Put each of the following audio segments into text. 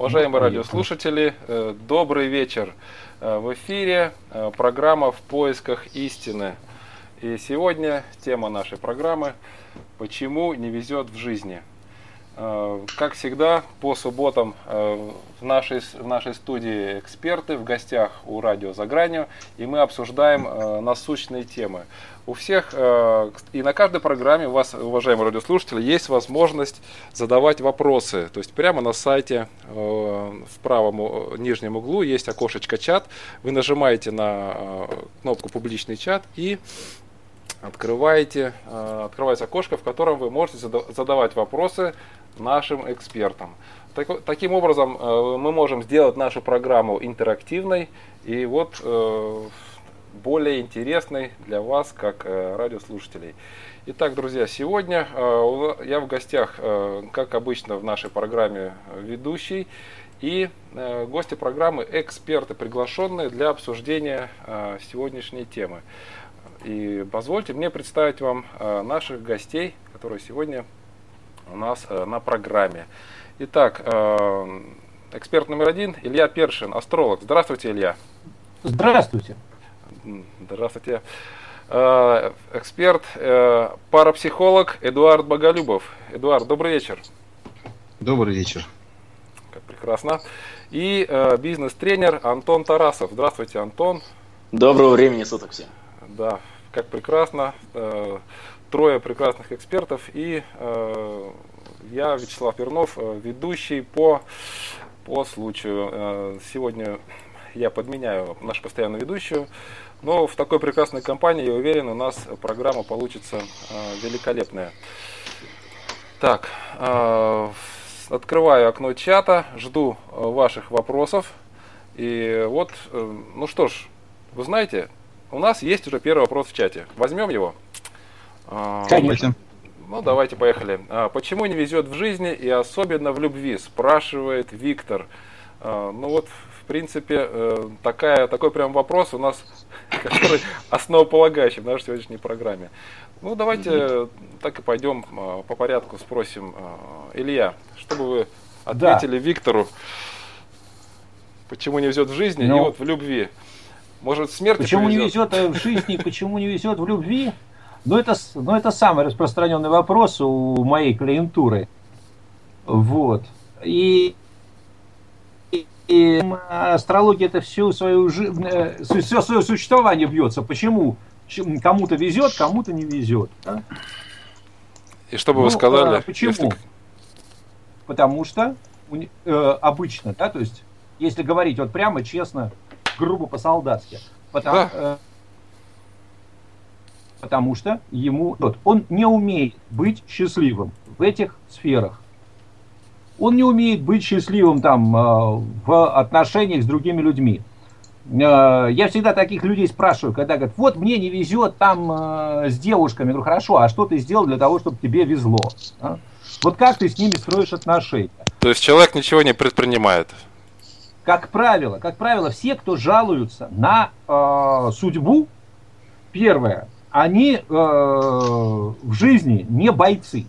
Уважаемые радиослушатели, э, добрый вечер. Э, в эфире э, программа «В поисках истины». И сегодня тема нашей программы «Почему не везет в жизни?». Как всегда, по субботам в нашей, в нашей студии эксперты в гостях у радио «За гранью», и мы обсуждаем насущные темы у всех э, и на каждой программе у вас, уважаемые радиослушатели, есть возможность задавать вопросы. То есть прямо на сайте э, в правом э, нижнем углу есть окошечко чат. Вы нажимаете на кнопку публичный чат и открываете, открывается окошко, в котором вы можете задавать вопросы нашим экспертам. таким образом, мы можем сделать нашу программу интерактивной. И вот более интересной для вас, как э, радиослушателей. Итак, друзья, сегодня э, я в гостях, э, как обычно в нашей программе, ведущий. И гости программы – эксперты, приглашенные для обсуждения сегодняшней темы. И позвольте мне представить вам наших гостей, которые сегодня у нас на программе. Итак, эксперт номер один – Илья Першин, астролог. Здравствуйте, Илья. Здравствуйте. Здравствуйте. Э, эксперт, э, парапсихолог Эдуард Боголюбов. Эдуард, добрый вечер. Добрый вечер. Как прекрасно. И э, бизнес-тренер Антон Тарасов. Здравствуйте, Антон. Доброго времени суток всем. Да, как прекрасно. Трое прекрасных экспертов и я, Вячеслав Пернов, ведущий по, по случаю. Сегодня я подменяю нашу постоянную ведущую. Но в такой прекрасной компании, я уверен, у нас программа получится э, великолепная. Так, э, открываю окно чата, жду э, ваших вопросов. И вот, э, ну что ж, вы знаете, у нас есть уже первый вопрос в чате. Возьмем его? Конечно. Ну, давайте, поехали. Почему не везет в жизни и особенно в любви? Спрашивает Виктор. Ну вот, принципе, э, такая, такой прям вопрос у нас, который основополагающий в нашей сегодняшней программе. Ну, давайте mm-hmm. так и пойдем э, по порядку, спросим. Э, Илья, что бы вы ответили да. Виктору, почему не везет в жизни Но... и ну. вот в любви? Может, смерть Почему повезет? не везет в жизни, почему не везет в любви? Ну, это, ну, это самый распространенный вопрос у моей клиентуры. Вот. И и астрология это всю свою э, все свое существование бьется. Почему? Кому-то везет, кому-то не везет. Да? И что бы ну, вы сказали? А, почему? Если... Потому что э, обычно, да, то есть, если говорить вот прямо, честно, грубо по-солдатски, потому, да. Потому что ему вот, он не умеет быть счастливым в этих сферах он не умеет быть счастливым там э, в отношениях с другими людьми. Э, я всегда таких людей спрашиваю, когда говорят, вот мне не везет там э, с девушками. Я говорю, хорошо, а что ты сделал для того, чтобы тебе везло? А? Вот как ты с ними строишь отношения? То есть человек ничего не предпринимает? Как правило, как правило, все, кто жалуются на э, судьбу, первое, они э, в жизни не бойцы.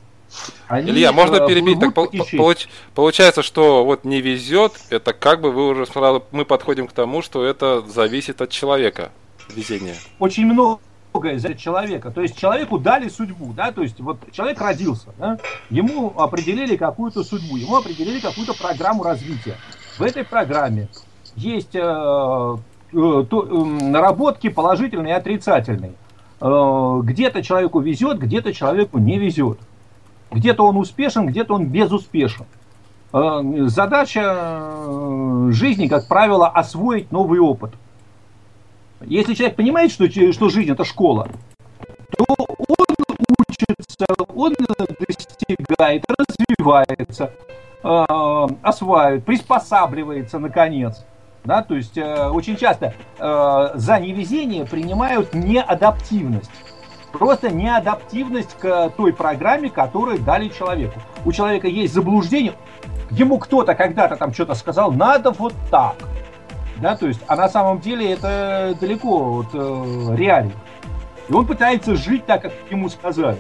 Они, Илья, можно э, перебить? Так, получ, получается, что вот не везет, это как бы вы уже сразу, мы подходим к тому, что это зависит от человека, везение. Очень много за человека. То есть человеку дали судьбу, да, то есть вот человек родился, да, ему определили какую-то судьбу, ему определили какую-то программу развития. В этой программе есть э, э, то, э, наработки положительные и отрицательные. Э, где-то человеку везет, где-то человеку не везет. Где-то он успешен, где-то он безуспешен. Э, задача э, жизни, как правило, освоить новый опыт. Если человек понимает, что, что жизнь это школа, то он учится, он достигает, развивается, осваивает, приспосабливается наконец. Да, то есть э, очень часто э, за невезение принимают неадаптивность. Просто неадаптивность к той программе, которую дали человеку. У человека есть заблуждение, ему кто-то когда-то там что-то сказал, надо вот так. Да, то есть, а на самом деле это далеко от э, реалий. И он пытается жить так, как ему сказали.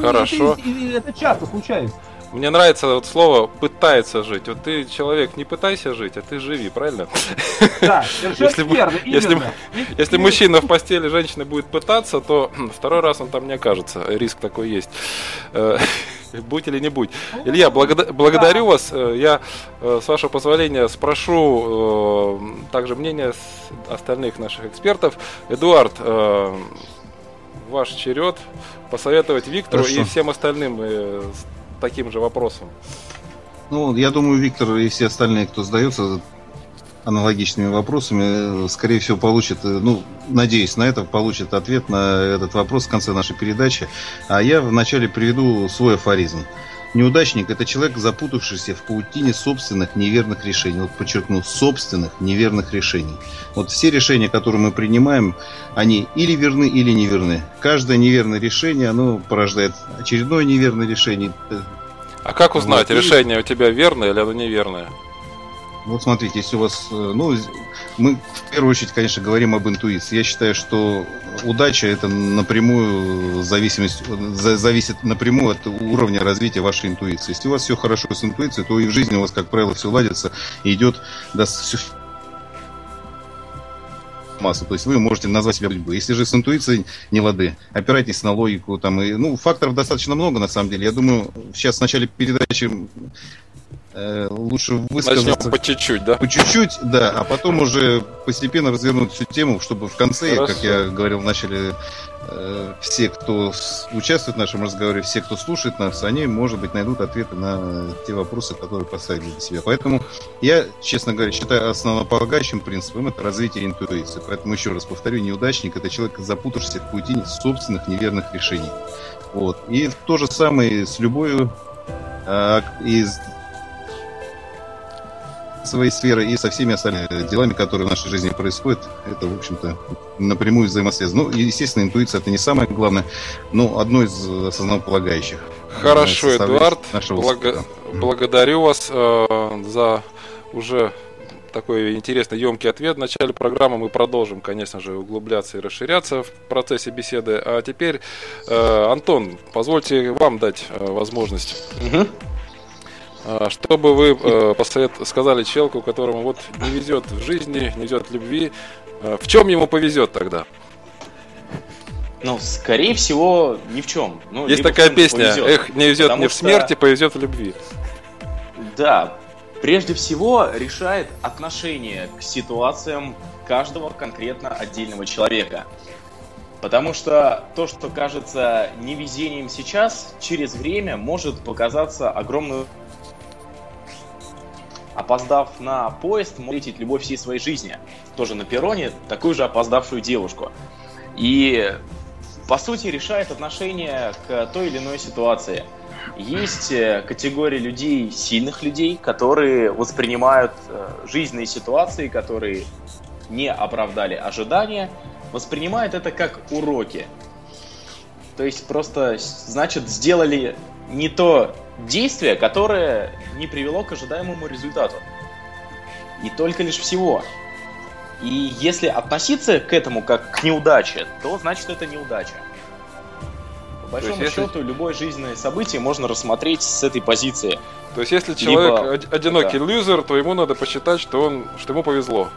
Хорошо. Это, это, это часто случается. Мне нравится вот слово «пытается жить». Вот ты, человек, не пытайся жить, а ты живи, правильно? Да, если, верно, если, если мужчина в постели женщины будет пытаться, то второй раз он там не окажется. Риск такой есть. Э, будь или не будь. Илья, благода- благодарю вас. Э, я, э, с вашего позволения, спрошу также мнение остальных наших экспертов. Эдуард, ваш черед посоветовать Виктору Хорошо. и всем остальным таким же вопросом? Ну, я думаю, Виктор и все остальные, кто задается аналогичными вопросами, скорее всего, получит, ну, надеюсь на это, получит ответ на этот вопрос в конце нашей передачи. А я вначале приведу свой афоризм. Неудачник – это человек, запутавшийся в паутине собственных неверных решений. Вот подчеркну, собственных неверных решений. Вот все решения, которые мы принимаем, они или верны, или неверны. Каждое неверное решение, оно порождает очередное неверное решение. А как узнать, вот. решение у тебя верное или оно неверное? Вот смотрите, если у вас, э, ну, мы в первую очередь, конечно, говорим об интуиции. Я считаю, что удача это напрямую зависимость, зависит напрямую от уровня развития вашей интуиции. Если у вас все хорошо с интуицией, то и в жизни у вас, как правило, все ладится и идет до массу. То есть вы можете назвать себя любой. Если же с интуицией не лады, опирайтесь на логику. Там, и, ну, факторов достаточно много, на самом деле. Я думаю, сейчас в начале передачи лучше высказаться... Начнем по чуть-чуть, да? По чуть-чуть, да, а потом уже постепенно развернуть всю тему, чтобы в конце, Хорошо. как я говорил в начале, э, все, кто участвует в нашем разговоре, все, кто слушает нас, они, может быть, найдут ответы на те вопросы, которые поставили для себя. Поэтому я, честно говоря, считаю основополагающим принципом это развитие интуиции. Поэтому еще раз повторю, неудачник это человек, запутавшийся в паутине собственных неверных решений. Вот. И то же самое с любой а, из своей сферы и со всеми остальными делами, которые в нашей жизни происходят, это, в общем-то, напрямую взаимосвязано. Ну, естественно, интуиция это не самое главное, но одно из основополагающих. Хорошо, э, Эдуард, благо... благодарю вас э, за уже такой интересный, емкий ответ. В начале программы мы продолжим, конечно же, углубляться и расширяться в процессе беседы. А теперь, э, Антон, позвольте вам дать э, возможность. Угу. А, что бы вы э, посовет... сказали человеку, которому вот не везет в жизни, не везет в любви, э, в чем ему повезет тогда? Ну, скорее всего, ни в чем. Ну, Есть такая песня, повезет, эх, не везет не в смерти, что... повезет в любви. Да, прежде всего решает отношение к ситуациям каждого конкретно отдельного человека. Потому что то, что кажется невезением сейчас, через время может показаться огромной опоздав на поезд, может встретить любовь всей своей жизни. Тоже на перроне, такую же опоздавшую девушку. И, по сути, решает отношение к той или иной ситуации. Есть э, категория людей, сильных людей, которые воспринимают э, жизненные ситуации, которые не оправдали ожидания, воспринимают это как уроки. То есть просто, значит, сделали не то действие, которое не привело к ожидаемому результату. И только лишь всего. И если относиться к этому как к неудаче, то значит это неудача. По большому есть, счету, если... любое жизненное событие можно рассмотреть с этой позиции. То есть, если человек Либо... одинокий да. лузер, то ему надо посчитать, что он, что ему повезло.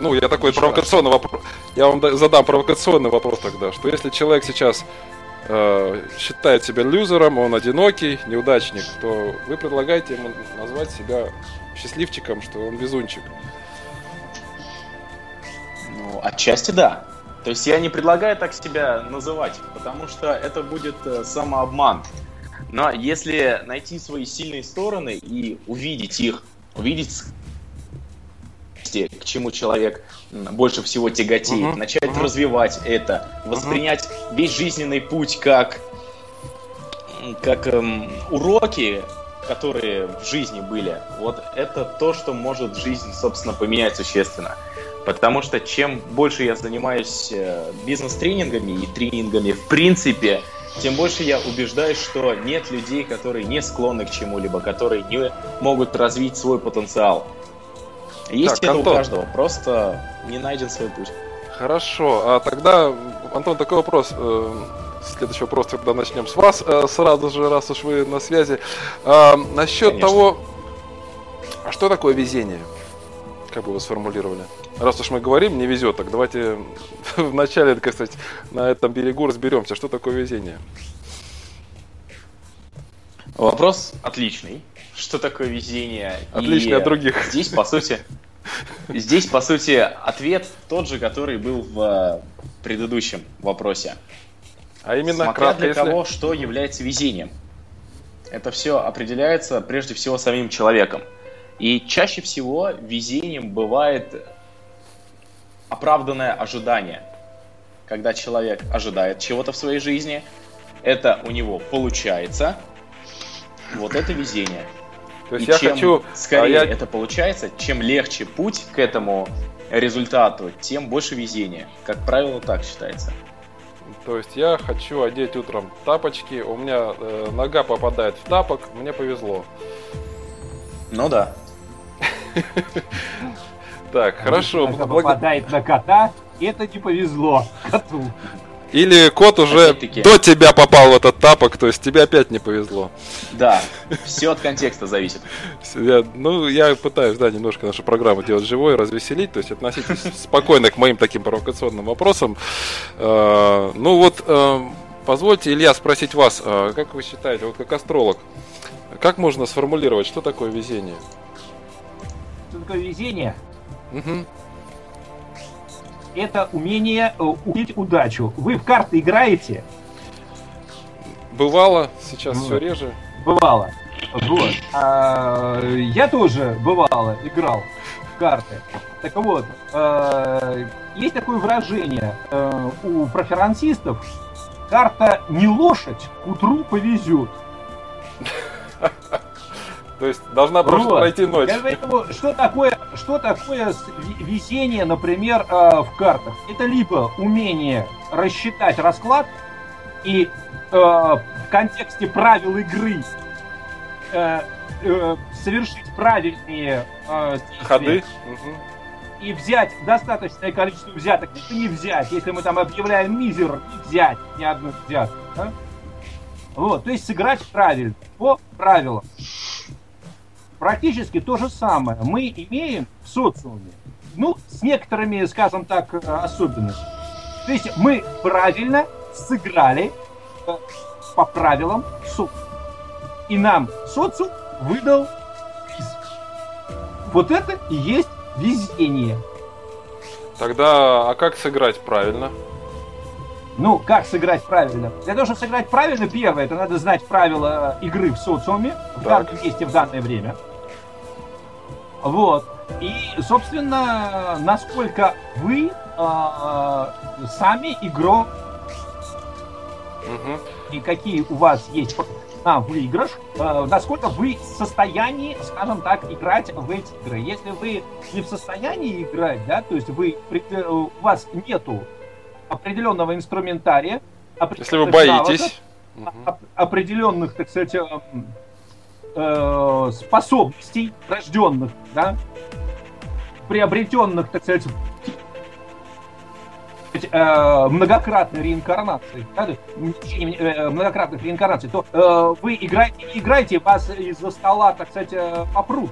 Ну, я такой Еще провокационный вопрос. Я вам задам провокационный вопрос тогда, что если человек сейчас э, считает себя лузером, он одинокий, неудачник, то вы предлагаете ему назвать себя счастливчиком, что он везунчик. Ну, отчасти да. То есть я не предлагаю так себя называть, потому что это будет э, самообман. Но если найти свои сильные стороны и увидеть их, увидеть области, к чему человек больше всего тяготеет, uh-huh. начать uh-huh. развивать это, воспринять uh-huh. весь жизненный путь как, как эм, уроки, которые в жизни были, вот это то, что может жизнь, собственно, поменять существенно. Потому что чем больше я занимаюсь э, бизнес-тренингами и тренингами в принципе, тем больше я убеждаюсь, что нет людей, которые не склонны к чему-либо, которые не могут развить свой потенциал. Есть так, это Антон. у каждого, просто не найден свой путь. Хорошо, а тогда, Антон, такой вопрос. Э, следующий вопрос тогда начнем с вас э, сразу же, раз уж вы на связи. А, насчет Конечно. того, а что такое везение? Как бы вы сформулировали? Раз уж мы говорим, не везет, так давайте вначале, так сказать, на этом берегу разберемся, что такое везение. Вопрос отличный. Что такое везение? Отличный И от других. Здесь, по сути, здесь, по сути, ответ тот же, который был в предыдущем вопросе. А именно Смотря кратко, для если... кого что является везением. Это все определяется прежде всего самим человеком. И чаще всего везением бывает оправданное ожидание. Когда человек ожидает чего-то в своей жизни, это у него получается, вот это везение. То есть и я чем хочу, скорее а я... это получается, чем легче путь к этому результату, тем больше везения. Как правило, так считается. То есть я хочу одеть утром тапочки, у меня э, нога попадает в тапок, мне повезло. Ну да. Так, хорошо. Попадает на кота, это не повезло коту. Или кот уже до тебя попал в этот тапок, то есть тебе опять не повезло. Да, все от контекста зависит. Я, ну, я пытаюсь, да, немножко нашу программу делать живой, развеселить, то есть относитесь спокойно к моим таким провокационным вопросам. А, ну вот, а, позвольте, Илья, спросить вас, а, как вы считаете, вот как астролог, как можно сформулировать, что такое везение? Что такое везение? Угу. Это умение э, увидеть удачу. Вы в карты играете? Бывало, сейчас вот. все реже. Бывало. Вот. А, я тоже бывало играл в карты. Так вот, э, есть такое выражение э, у проферансистов. Карта не лошадь, к утру повезет. То есть должна просто вот. пройти ночь. Поэтому, что такое, что такое везение, например, э, в картах? Это либо умение рассчитать расклад и э, в контексте правил игры э, совершить правильные ходы и взять достаточное количество взяток, это не взять, если мы там объявляем мизер, не взять ни одну взятку. Да? Вот, то есть сыграть правильно, по правилам практически то же самое мы имеем в социуме. Ну, с некоторыми, скажем так, особенностями. То есть мы правильно сыграли э, по правилам социума. И нам социум выдал приз. Вот это и есть везение. Тогда, а как сыграть правильно? Ну, как сыграть правильно? Для того, чтобы сыграть правильно, первое, это надо знать правила игры в социуме в данном месте, в данное время. Вот. И, собственно, насколько вы э, сами игрок угу. и какие у вас есть на выигрыш, э, насколько вы в состоянии, скажем так, играть в эти игры. Если вы не в состоянии играть, да, то есть вы, у вас нету определенного инструментария, если вы боитесь, навыков, определенных, так сказать, э, способностей рожденных, да, приобретенных, так сказать, э, многократной реинкарнации, да, э, многократных реинкарнаций, то э, вы играете играете, вас из-за стола, так сказать, э, попрут.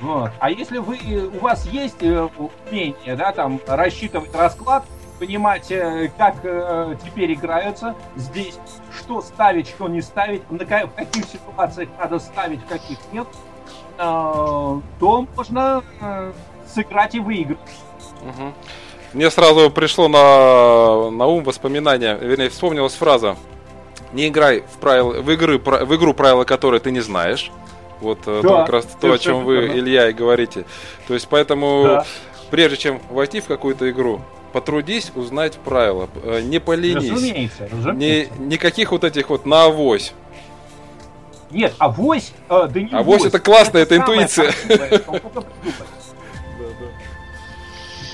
Вот. А если вы, у вас есть э, умение, да, там, рассчитывать расклад, понимать, э, как э, теперь играются здесь, что ставить, что не ставить, в каких ситуациях надо ставить, в каких нет, э, то можно сыграть и выиграть. Угу. Мне сразу пришло на, на ум воспоминание, вернее, вспомнилась фраза «Не играй в, правил, в, игры, в игру, правила которой ты не знаешь». Вот да, то, как раз то, о чем вы, Илья, и говорите. То есть, поэтому, да. прежде чем войти в какую-то игру, потрудись узнать правила, э, не поленись. Разумеется, разумеется. Ни, никаких вот этих вот на авось. Нет, авось, э, да не Авось это классно, это, это интуиция.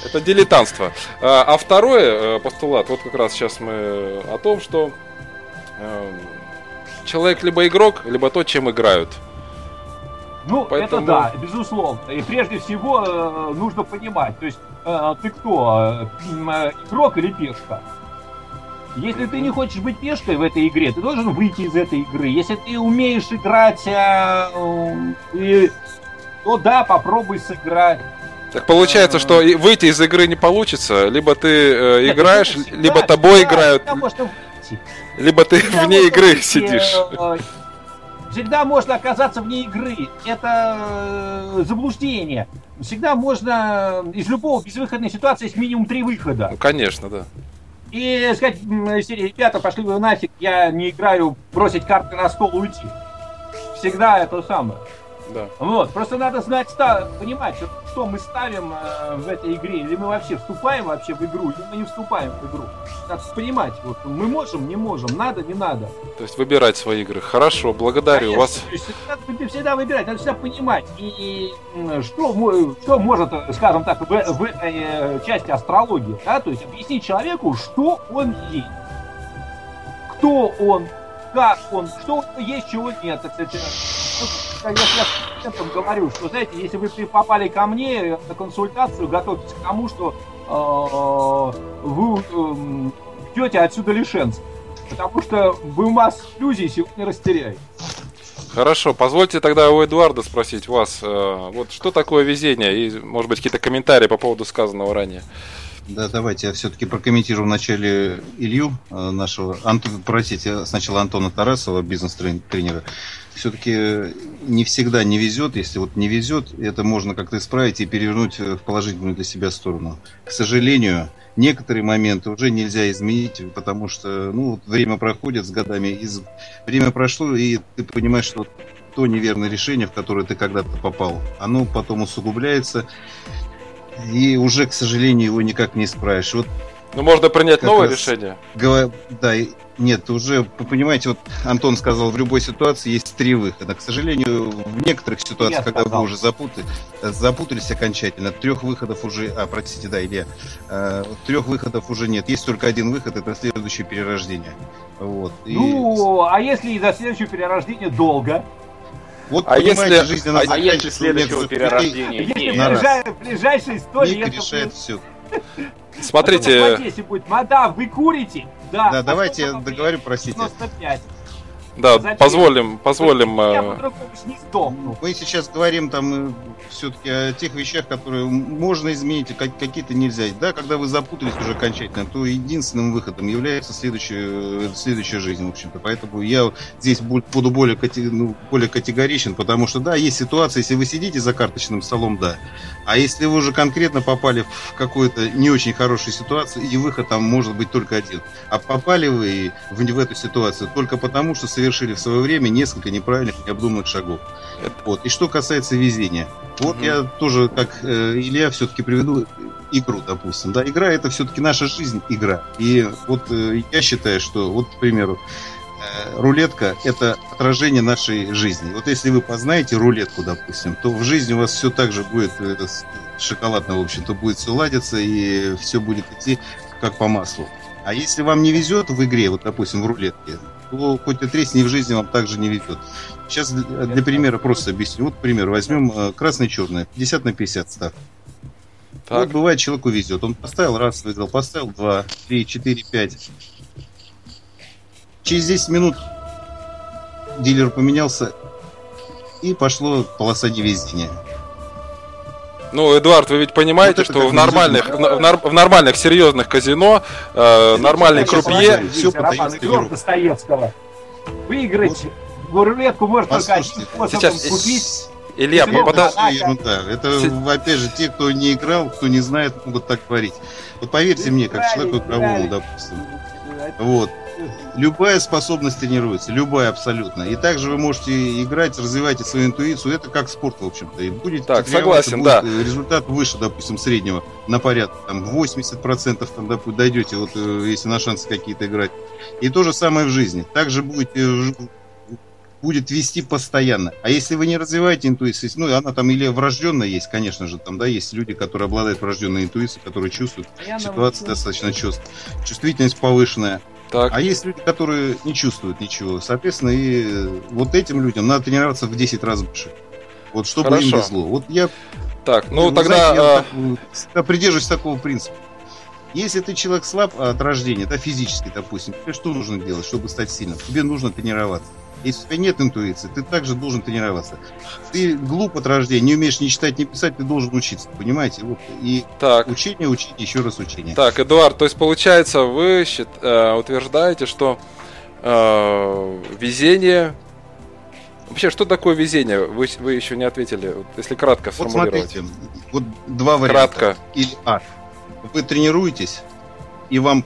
Это дилетантство. А, а второй э, постулат, вот как раз сейчас мы о том, что э, человек либо игрок, либо то, чем играют. Ну, Поэтому... это да, безусловно. И прежде всего э, нужно понимать, то есть э, ты кто, э, игрок или пешка? Если ты не хочешь быть пешкой в этой игре, ты должен выйти из этой игры. Если ты умеешь играть, э, э, то да, попробуй сыграть. Так получается, что выйти из игры не получится, либо ты э, играешь, либо тобой играют, либо ты вне игры сидишь. Э, всегда можно оказаться вне игры. Это э, заблуждение. Всегда можно из любого безвыходной ситуации есть минимум три выхода. Ну, конечно, да. И сказать, серии, ребята, пошли вы нафиг, я не играю, бросить карты на стол и уйти. Всегда это самое. Да. Вот, просто надо знать, понимать, что, что мы ставим э, в этой игре, или мы вообще вступаем вообще в игру, или мы не вступаем в игру. Надо понимать, вот мы можем, не можем, надо, не надо. То есть выбирать свои игры. Хорошо, благодарю Конечно, вас. То есть, надо всегда выбирать, надо всегда понимать, и, и что, что может, скажем так, в, в этой э, части астрологии, да, то есть объяснить человеку, что он есть, кто он, как он, что у него есть, чего нет. Это, я, я студентам говорю, что, знаете, если вы попали ко мне на консультацию, готовьтесь к тому, что э, вы э, отсюда лишенцев. Потому что вы массу иллюзий сегодня растеряете. Хорошо, позвольте тогда у Эдуарда спросить вас, э, вот что такое везение и, может быть, какие-то комментарии по поводу сказанного ранее. Да, давайте я все-таки прокомментирую вначале Илью э, нашего, Антон, простите, сначала Антона Тарасова, бизнес-тренера. Все-таки не всегда не везет, если вот не везет, это можно как-то исправить и перевернуть в положительную для себя сторону. К сожалению, некоторые моменты уже нельзя изменить, потому что ну, время проходит с годами, из... время прошло, и ты понимаешь, что то неверное решение, в которое ты когда-то попал, оно потом усугубляется, и уже, к сожалению, его никак не исправишь. Вот ну, можно принять новое решение. Говор... Да, нет, уже, понимаете, вот Антон сказал, в любой ситуации есть три выхода. К сожалению, в некоторых ситуациях, когда вы уже запутали, запутались окончательно, трех выходов уже, а, простите, да, Илья, э, трех выходов уже нет. Есть только один выход, это следующее перерождение. Вот. И... Ну, а если до следующего перерождения долго? Вот, а если, жизнь, а, а если следующего перерождения Если ближай, ближайшие сто лет... решает все. Смотрите... Если будет, мадам, вы курите? Да. Да, давайте я договорю, простите. 95. Да, Запишем. позволим, позволим. Я э, Мы сейчас говорим там э, все-таки о тех вещах, которые можно изменить, а какие-то нельзя. Да, когда вы запутались уже окончательно, то единственным выходом является следующая, э, следующая жизнь, в общем-то. Поэтому я здесь буду более, ну, более категоричен, потому что, да, есть ситуация, если вы сидите за карточным столом, да. А если вы уже конкретно попали в какую-то не очень хорошую ситуацию, и выход там может быть только один. А попали вы в, в эту ситуацию только потому, что совершенно совершили в свое время несколько неправильных, необдуманных шагов. Вот. И что касается везения. Вот mm я тоже, как э, Илья, все-таки приведу игру, допустим. Да, игра это все-таки наша жизнь, игра. И вот э, я считаю, что, вот, к примеру, э, рулетка это отражение нашей жизни. Вот если вы познаете рулетку, допустим, то в жизни у вас все так же будет э, шоколадно, в общем-то, будет все ладиться и все будет идти как по маслу. А если вам не везет в игре, вот, допустим, в рулетке, то хоть и тресни в жизни вам также не ведет. Сейчас для примера просто объясню. Вот, к примеру, возьмем э, красное и черное. 50 на 50 став. Так. Вот бывает, человеку везет. Он поставил раз, выиграл, поставил два, три, четыре, пять. Через 10 минут дилер поменялся, и пошло полоса невезения. Ну, Эдуард, вы ведь понимаете, вот что в нормальных, в, в, в нормальных серьезных казино, э, нормальный крупье... Все по Достоевского. Выиграть вот. рулетку можно только один способом Сейчас... купить. Илья, пода... ерунда. Это, опять же, те, кто не играл, кто не знает, могут так говорить. Вот поверьте мне, как человеку игровому, допустим. Вот любая способность тренируется, любая абсолютно. И также вы можете играть, развивайте свою интуицию. Это как спорт, в общем-то. И будете так, согласен, да. Результат выше, допустим, среднего на порядок. Там 80% там, допустим, дойдете, вот э, если на шансы какие-то играть. И то же самое в жизни. Также будете будет вести постоянно. А если вы не развиваете интуицию, ну, она там или врожденная есть, конечно же, там, да, есть люди, которые обладают врожденной интуицией, которые чувствуют ситуацию достаточно чувств, чувствительность повышенная. Так. А есть люди, которые не чувствуют ничего. Соответственно, и вот этим людям надо тренироваться в 10 раз больше. Вот чтобы Хорошо. им везло. Вот я... Так, ну тогда... Знаете, я а... так, придерживаюсь такого принципа. Если ты человек слаб от рождения, да, физически, допустим, тебе что нужно делать, чтобы стать сильным? Тебе нужно тренироваться. Если у тебя нет интуиции, ты также должен тренироваться. Ты глуп от рождения, не умеешь ни читать, ни писать, ты должен учиться, понимаете? Вот. И так. учение, учение, еще раз учение. Так, Эдуард, то есть получается, вы счит, э, утверждаете, что э, везение Вообще, что такое везение? Вы, вы еще не ответили. Вот, если кратко сформулировать. Вот смотрите, вот два варианта. Кратко. Или А. Вы тренируетесь, и вам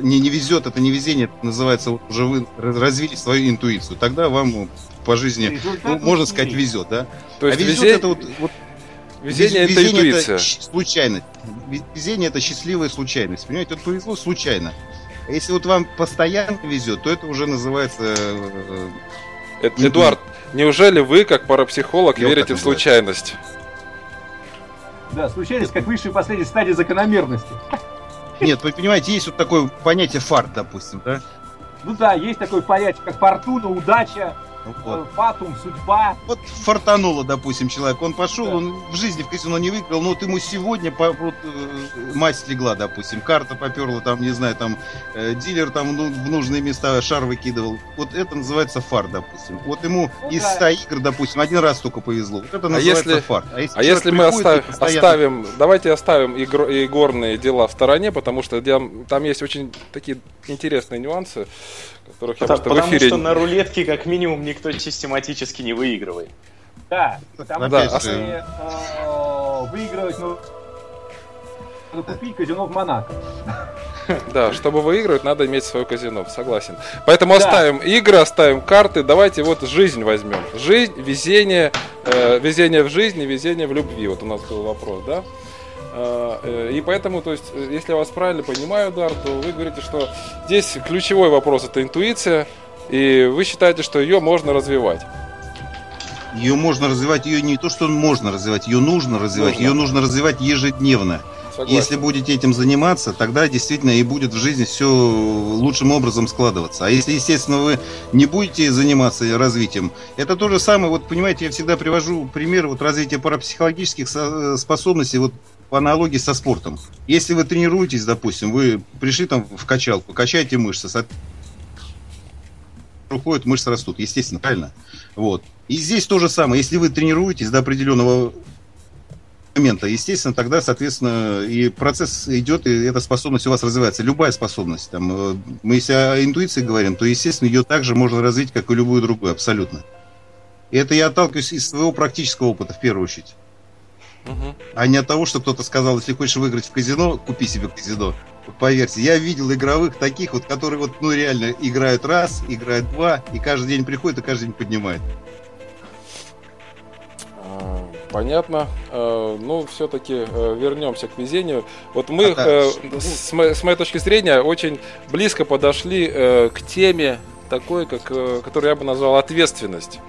не, не везет, это не везение, это называется, вот уже вы развили свою интуицию. Тогда вам по жизни, ну, можно сказать, везет, да? То есть а везет везение, это вот, вот Везение, везение это интуиция. Это случайность. Везение это счастливая случайность. Понимаете, вот повезло случайно. А если вот вам постоянно везет, то это уже называется... Э, это, Эдуард, неужели вы, как парапсихолог, Я верите в случайность? Да, случайность как высшая последняя стадия закономерности. Нет, вы понимаете, есть вот такое понятие фарт, допустим, да? Ну да, есть такое понятие, как фортуна, удача, вот. Э, фатум, судьба. Вот фартануло, допустим, человек. Он пошел, да. он в жизни в казино не выиграл, но вот ему сегодня по, вот, э, мазь легла, допустим, карта поперла, там, не знаю, там, э, дилер там ну, в нужные места шар выкидывал. Вот это называется фар, допустим. Вот ему ну, из 100 да. игр, допустим, один раз только повезло. Вот это а называется если, фар. А если, а если мы оставим, постоянно... оставим, давайте оставим игр, игорные дела в стороне, потому что там есть очень такие интересные нюансы которых я потому, в эфире... что на рулетке как минимум никто систематически не выигрывает. Да, потому да, что э, выигрывать, ну, надо купить казино в Монако. Да, чтобы выигрывать, надо иметь свое казино, согласен. Поэтому да. оставим игры, оставим карты. Давайте вот жизнь возьмем. Жизнь, везение, э, везение в жизни, везение в любви. Вот у нас был вопрос, да? А, э, и поэтому, то есть, э, если я вас правильно понимаю, Дар, то вы говорите, что здесь ключевой вопрос это интуиция, и вы считаете, что ее можно развивать. Ее можно развивать, ее не то, что можно развивать, ее нужно развивать, нужно. ее нужно развивать ежедневно. Согласен. Если будете этим заниматься, тогда действительно и будет в жизни все лучшим образом складываться. А если, естественно, вы не будете заниматься развитием, это то же самое, вот понимаете, я всегда привожу пример вот развития парапсихологических э, способностей, вот по аналогии со спортом. Если вы тренируетесь, допустим, вы пришли там в качалку, качаете мышцы, уходят, мышцы растут, естественно, правильно? Вот. И здесь то же самое. Если вы тренируетесь до определенного момента, естественно, тогда, соответственно, и процесс идет, и эта способность у вас развивается. Любая способность. Там, э, мы если о интуиции говорим, то, естественно, ее также можно развить, как и любую другую, абсолютно. И это я отталкиваюсь из своего практического опыта, в первую очередь. Угу. А не от того, что кто-то сказал, если хочешь выиграть в казино, купи себе казино. Поверьте, я видел игровых таких вот, которые вот, ну, реально играют раз, играют два, и каждый день приходит и каждый день поднимает. А, понятно. А, ну, все-таки э, вернемся к везению. Вот мы, а, э, с моей точки зрения, очень близко подошли э, к теме такой, как, которую я бы назвал ответственность.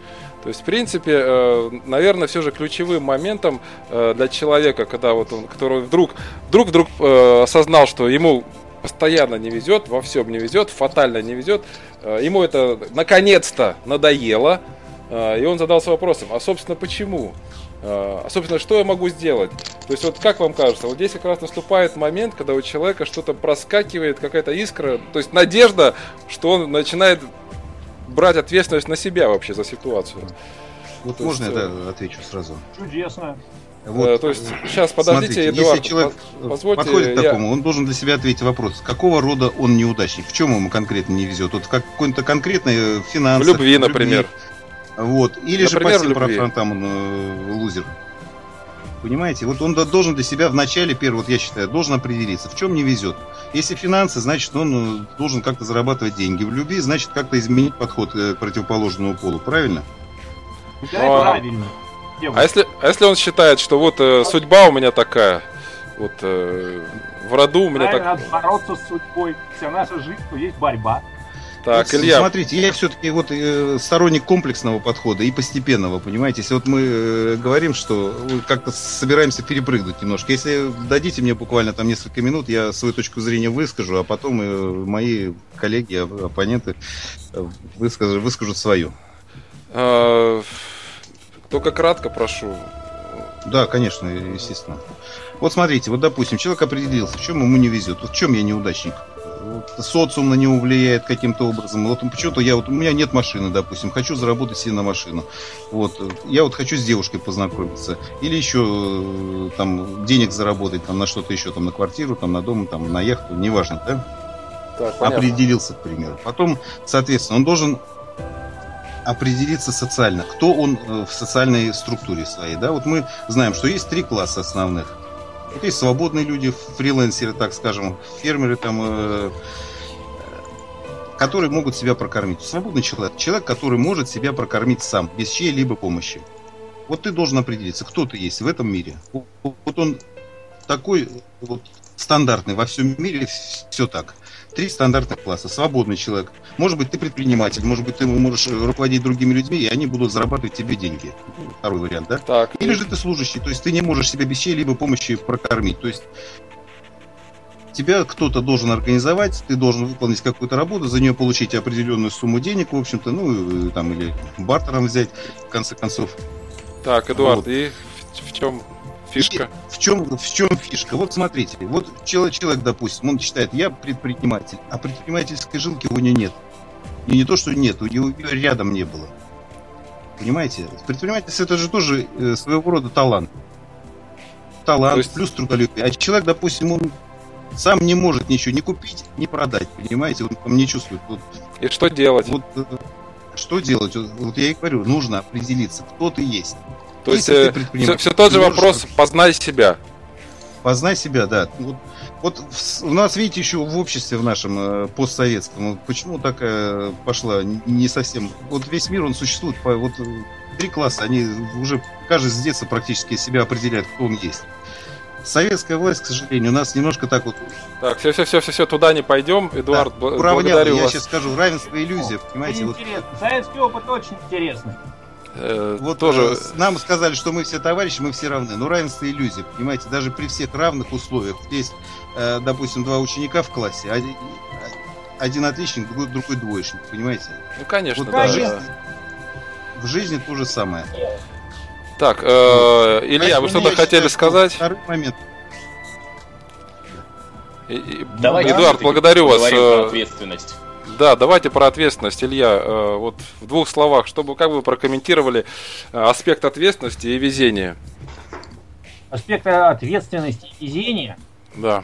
То есть, в принципе, э, наверное, все же ключевым моментом э, для человека, когда вот он, который вдруг, вдруг, вдруг э, осознал, что ему постоянно не везет, во всем не везет, фатально не везет, ему это наконец-то надоело, и он задался вопросом, а собственно почему? А, собственно, что я могу сделать? То есть, вот как вам кажется, вот здесь как раз наступает момент, когда у человека что-то проскакивает, какая-то искра, то есть надежда, что он начинает брать ответственность на себя вообще за ситуацию. Вот То можно есть, я да, отвечу сразу? Чудесно. Вот, э, то есть, сейчас, подождите, Смотрите, Эдуард, если человек позвольте, подходит к такому, я... он должен для себя ответить вопрос, какого рода он неудачник, в чем ему конкретно не везет, вот как какой-то конкретный финанс. В любви, например. Вот. Или например, же по всем там он э, лузер. Понимаете? Вот он должен для себя в начале, первый, вот я считаю, должен определиться, в чем не везет. Если финансы, значит, он э, должен как-то зарабатывать деньги. В любви, значит, как-то изменить подход э, к противоположному полу. Правильно? Да, а, правильно. А если, а если он считает, что вот э, судьба у меня такая, вот э, в роду у меня так... Надо бороться с судьбой. Вся наша жизнь, то есть борьба. Так, вот, Илья. Смотрите, я все-таки вот э, сторонник комплексного подхода и постепенного, понимаете. Если вот мы э, говорим, что как-то собираемся перепрыгнуть немножко. Если дадите мне буквально там несколько минут, я свою точку зрения выскажу, а потом э, мои коллеги, оппоненты э, выскажут, выскажут свою. А, только кратко прошу. Да, конечно, естественно. Вот смотрите, вот допустим, человек определился, в чем ему не везет, вот в чем я неудачник социум на него влияет каким-то образом. Вот почему-то я вот у меня нет машины, допустим, хочу заработать себе на машину. Вот я вот хочу с девушкой познакомиться или еще э, там денег заработать там на что-то еще там на квартиру, там на дом, там на яхту, неважно, да? Так, Определился, к примеру. Потом, соответственно, он должен определиться социально, кто он э, в социальной структуре своей, да? Вот мы знаем, что есть три класса основных вот есть свободные люди, фрилансеры, так скажем, фермеры там, э, которые могут себя прокормить. Свободный человек, человек, который может себя прокормить сам, без чьей-либо помощи. Вот ты должен определиться, кто ты есть в этом мире. Вот он такой вот стандартный во всем мире, все так три стандартных класса. Свободный человек. Может быть, ты предприниматель, может быть, ты можешь руководить другими людьми, и они будут зарабатывать тебе деньги. Второй вариант, да? Так. Или же ты служащий, то есть ты не можешь себя без чьей-либо помощи прокормить. То есть тебя кто-то должен организовать, ты должен выполнить какую-то работу, за нее получить определенную сумму денег, в общем-то, ну, там, или бартером взять, в конце концов. Так, Эдуард, вот. и в, в чем фишка? в чем, в чем фишка? Вот смотрите, вот человек, человек, допустим, он считает, я предприниматель, а предпринимательской жилки у него нет. И не то, что нет, у него ее рядом не было. Понимаете? Предпринимательство это же тоже э, своего рода талант. Талант есть... плюс трудолюбие. А человек, допустим, он сам не может ничего не купить, не продать, понимаете? Он там не чувствует. Вот, и что делать? Вот, э, что делать? Вот, вот я и говорю, нужно определиться, кто ты есть. То есть э, все, все тот же вопрос, познай себя. Познай себя, да. Вот, вот у нас, видите, еще в обществе в нашем э, постсоветском, почему такая пошла не совсем... Вот весь мир, он существует, по, вот э, три класса, они уже, каждый с детства практически себя определяет, кто он есть. Советская власть, к сожалению, у нас немножко так вот... Так, все, все, все, все, все, туда не пойдем. Эдуард, да, благодарю я вас. сейчас скажу, равенство иллюзия, понимаете? Вот... Советский опыт очень интересный. Э, вот тоже... Э, нам сказали, что мы все товарищи, мы все равны. Но равенство иллюзия, понимаете, даже при всех равных условиях. Есть, э, допустим, два ученика в классе, один, один отличник, другой, другой двоечник, понимаете? Ну, конечно, вот да. В жизни, в жизни то же самое. Так, э, Илья, вы что-то хотели сказать? Второй момент. Давайте Эдуард, благодарю вас. Про ответственность. Да, давайте про ответственность, Илья. Э, вот в двух словах, чтобы как вы прокомментировали э, аспект ответственности и везения. Аспект ответственности и везения? Да.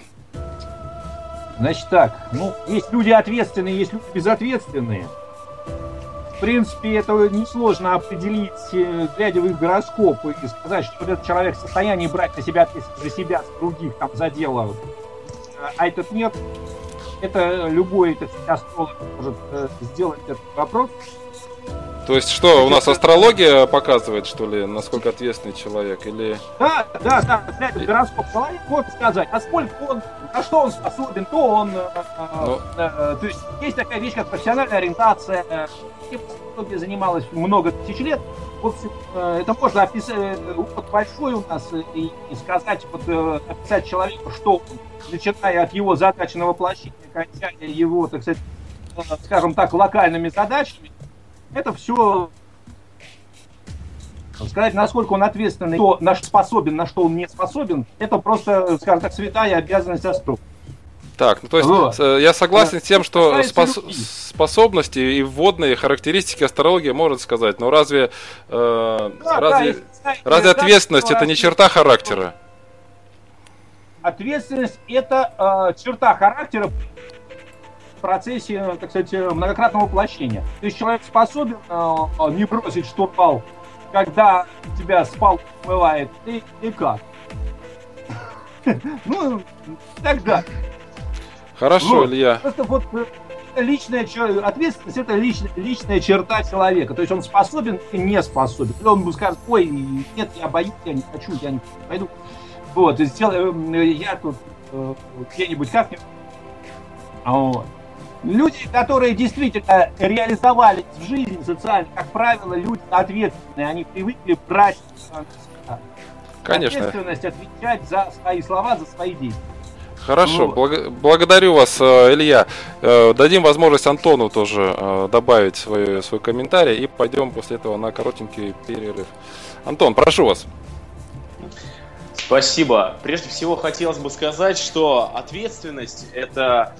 Значит так, ну, есть люди ответственные, есть люди безответственные. В принципе, это несложно определить, э, глядя в их гороскоп, и сказать, что этот человек в состоянии брать на себя ответственность за себя, за других, там, за дело, а этот нет это любой так сказать, астролог может э, сделать этот вопрос. То есть что, у нас астрология показывает, что ли, насколько ответственный человек, или... Да, да, да, глядя гороскоп человека, может сказать, насколько он, на что он способен, то он... Э, э, ну... э, то есть есть такая вещь, как профессиональная ориентация, астрология занималась много тысяч лет, в общем, э, это можно описать, опыт большой у нас, и, и сказать, вот, описать человеку, что он начиная от его задач на воплощение, кончая его, так сказать, э, скажем так, локальными задачами, это все сказать, насколько он ответственный, кто на что способен, на что он не способен, это просто, скажем так, святая обязанность астролога. Так, ну то есть вот. Э, я согласен с тем, что спос способности и вводные характеристики астрологии может сказать, но разве, э, да, разве, да, разве ответственность это не черта характера? Ответственность – это э, черта характера в процессе, так сказать, многократного воплощения. То есть человек способен э, не бросить штурвал, когда тебя спал смывает, и, и как? Ну, тогда. Хорошо, Илья. Просто вот э, личная ответственность это личная, личная черта человека. То есть он способен и не способен. Или он скажет, ой, нет, я боюсь, я не хочу, я не пойду. Вот, сделаю, я тут э, где-нибудь как-нибудь. А вот. Люди, которые действительно реализовались в жизни социально, как правило, люди ответственные, они привыкли брать Конечно. ответственность, отвечать за свои слова, за свои действия. Хорошо, ну, благ- благодарю вас, э, Илья. Э, дадим возможность Антону тоже э, добавить свой, свой комментарий и пойдем после этого на коротенький перерыв. Антон, прошу вас. Спасибо. Прежде всего хотелось бы сказать, что ответственность – это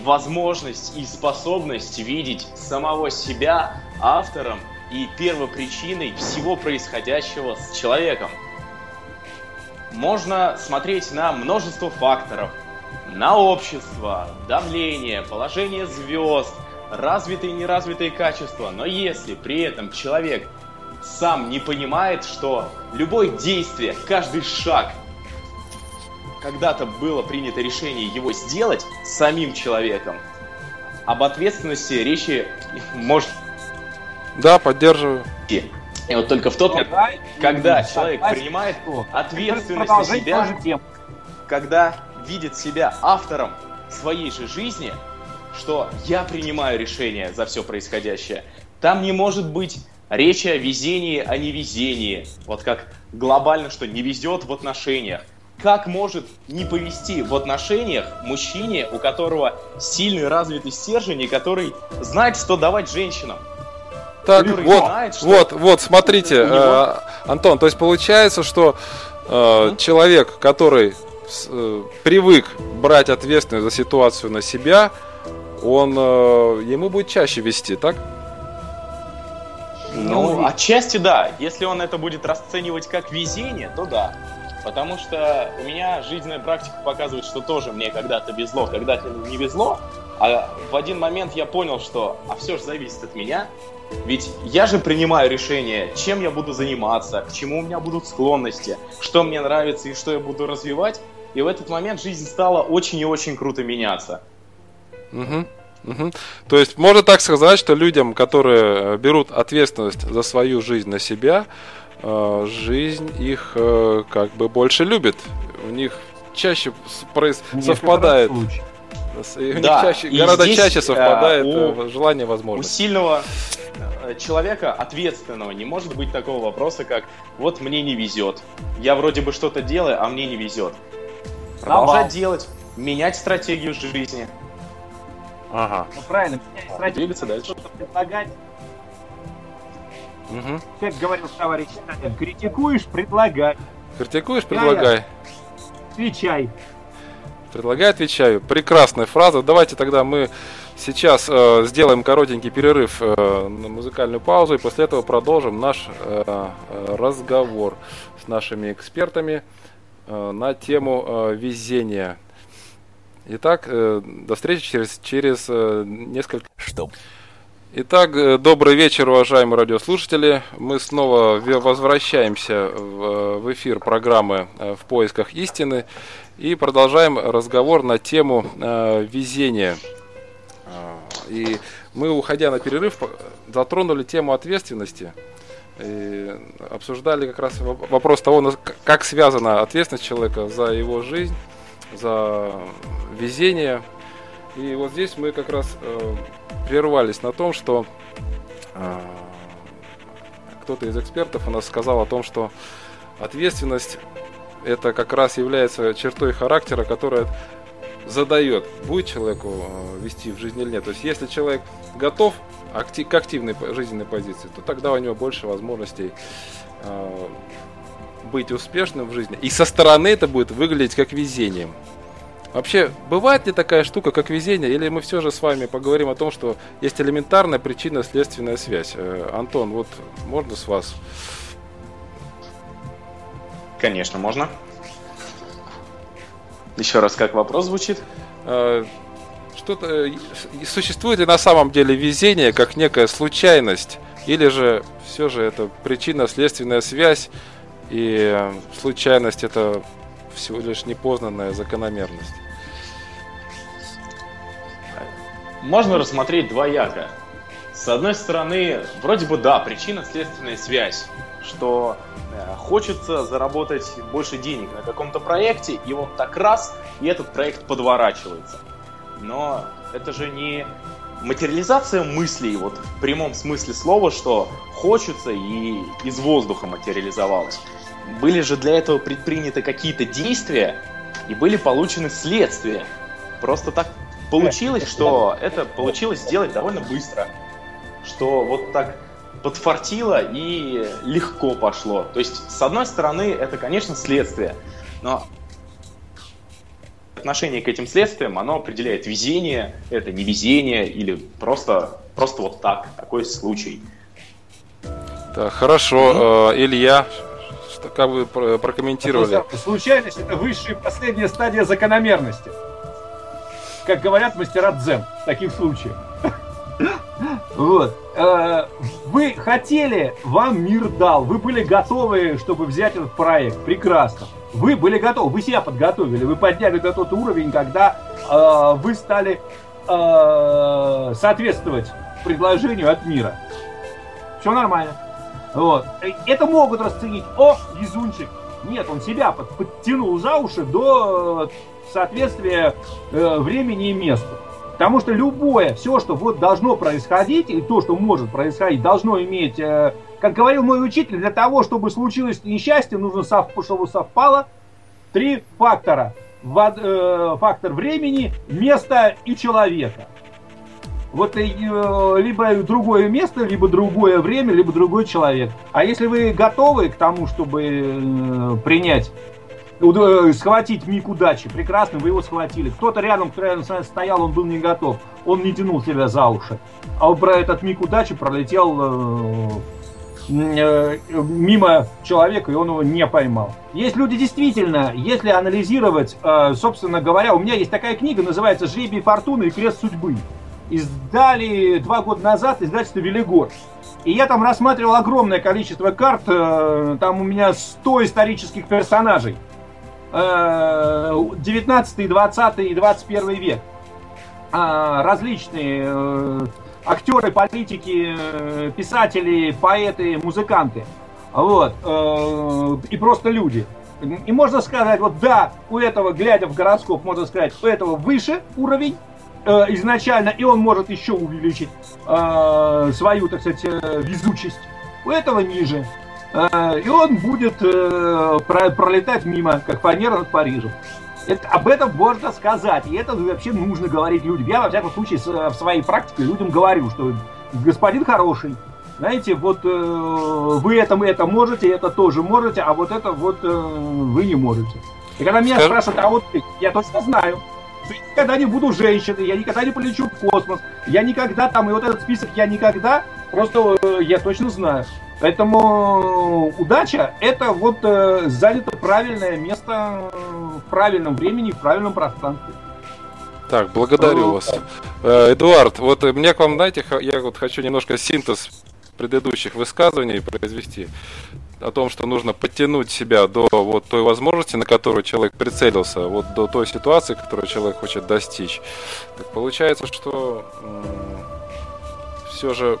возможность и способность видеть самого себя автором и первопричиной всего происходящего с человеком. Можно смотреть на множество факторов, на общество, давление, положение звезд, развитые и неразвитые качества, но если при этом человек сам не понимает, что любое действие, каждый шаг, когда-то было принято решение его сделать самим человеком, об ответственности речи может... Да, поддерживаю. И вот только в тот момент, когда человек принимает ответственность на себя, когда видит себя автором своей же жизни, что я принимаю решение за все происходящее, там не может быть речи о везении, о невезении. Вот как глобально, что не везет в отношениях. Как может не повести в отношениях мужчине, у которого сильный развитый стержень и который знает, что давать женщинам? Так, вот, знает, что вот, вот, смотрите, него... э, Антон, то есть получается, что э, человек, который э, привык брать ответственность за ситуацию на себя, он э, ему будет чаще вести, так? Ну, отчасти да. Если он это будет расценивать как везение, то да. Потому что у меня жизненная практика показывает, что тоже мне когда-то везло, когда-то не везло. А в один момент я понял, что а все же зависит от меня. Ведь я же принимаю решение, чем я буду заниматься, к чему у меня будут склонности, что мне нравится и что я буду развивать. И в этот момент жизнь стала очень и очень круто меняться. Угу. Угу. То есть можно так сказать, что людям, которые э, берут ответственность за свою жизнь на себя, э, жизнь их э, как бы больше любит. У них чаще проис... совпадает. Случае. У них да, чаще, гораздо здесь, чаще совпадает у, желание возможность. У сильного человека, ответственного, не может быть такого вопроса, как вот мне не везет. Я вроде бы что-то делаю, а мне не везет. Продолжать делать, менять стратегию жизни. Ага. Ну правильно, стратегию. Двигаться дальше. Что-то предлагать. Угу. Как говорил товарищ Сталин, критикуешь, предлагай. Критикуешь, предлагай. Отвечай. Предлагай, отвечаю. Прекрасная фраза. Давайте тогда мы сейчас э, сделаем коротенький перерыв э, на музыкальную паузу и после этого продолжим наш э, э разговор с нашими экспертами э, на тему э, везения. Итак, э, до встречи через, через э, несколько... Что? Итак, э, добрый вечер, уважаемые радиослушатели. Мы снова возвращаемся в, эфир программы «В поисках истины» и продолжаем разговор на тему везения. И мы, уходя на перерыв, затронули тему ответственности. И обсуждали как раз вопрос того, как связана ответственность человека за его жизнь, за везение. И вот здесь мы как раз э, прервались на том, что э, кто-то из экспертов у нас сказал о том, что ответственность это как раз является чертой характера, которая задает, будет человеку э, вести в жизни или нет. То есть, если человек готов к активной жизненной позиции, то тогда у него больше возможностей э, быть успешным в жизни. И со стороны это будет выглядеть как везением. Вообще, бывает ли такая штука, как везение, или мы все же с вами поговорим о том, что есть элементарная причинно-следственная связь? Э, Антон, вот можно с вас? Конечно, можно. Еще раз, как вопрос звучит? Э, что-то э, существует ли на самом деле везение как некая случайность, или же все же это причинно-следственная связь, и случайность это всего лишь непознанная закономерность. Можно рассмотреть двояко. С одной стороны, вроде бы да, причинно-следственная связь, что э, хочется заработать больше денег на каком-то проекте, и вот так раз, и этот проект подворачивается. Но Это же не материализация мыслей, вот в прямом смысле слова, что хочется и из воздуха материализовалось. Были же для этого предприняты какие-то действия и были получены следствия. Просто так получилось, что это получилось сделать довольно быстро. Что вот так подфартило и легко пошло. То есть, с одной стороны, это, конечно, следствие, но отношение к этим следствиям, оно определяет везение, это не везение или просто, просто вот так, такой случай. Да, хорошо, э, Илья, что, как вы прокомментировали? Случайность это высшая последняя стадия закономерности. Как говорят мастера дзен в таких случаях. Вот. Э, вы хотели, вам мир дал. Вы были готовы, чтобы взять этот проект. Прекрасно. Вы были готовы, вы себя подготовили, вы подняли до тот уровень, когда э, вы стали э, соответствовать предложению от мира. Все нормально. Вот. Это могут расценить. О, везунчик. Нет, он себя под, подтянул за уши до соответствия э, времени и месту. Потому что любое, все, что вот должно происходить, и то, что может происходить, должно иметь, э, как говорил мой учитель, для того, чтобы случилось несчастье, нужно, чтобы совпало три фактора. Э, фактор времени, места и человека. Вот э, либо другое место, либо другое время, либо другой человек. А если вы готовы к тому, чтобы принять Э, схватить миг удачи. Прекрасно, вы его схватили. Кто-то рядом, кто рядом стоял, он был не готов. Он не тянул себя за уши. А вот про этот миг удачи пролетел э, э, мимо человека, и он его не поймал. Есть люди действительно, если анализировать, э, собственно говоря, у меня есть такая книга, называется «Жребий фортуны и крест судьбы». Издали два года назад издательство «Велигор». И я там рассматривал огромное количество карт, э, там у меня 100 исторических персонажей – 19, 20 и 21 век. А, различные э, актеры, политики, э, писатели, поэты, музыканты. Вот. Э, и просто люди. И можно сказать, вот да, у этого, глядя в гороскоп, можно сказать, у этого выше уровень изначально, и он может еще увеличить свою, так сказать, везучесть. У этого ниже. Э, и он будет э, пролетать мимо, как фанера над Парижем. Это, об этом можно сказать, и это вообще нужно говорить людям. Я, во всяком случае, в своей практике людям говорю, что господин хороший, знаете, вот э, вы это, мы это можете, это тоже можете, а вот это вот вы не можете. И когда меня Скажи... спрашивают, а вот ты, я точно знаю, никогда не буду женщиной, я никогда не полечу в космос, я никогда там, и вот этот список я никогда, просто я точно знаю. Поэтому удача – это вот э, занято правильное место в правильном времени, в правильном пространстве. Так, благодарю ну, вас. Э, Эдуард, вот э, мне к вам, знаете, я вот хочу немножко синтез предыдущих высказываний произвести о том, что нужно подтянуть себя до вот той возможности, на которую человек прицелился, вот до той ситуации, которую человек хочет достичь. Так получается, что все же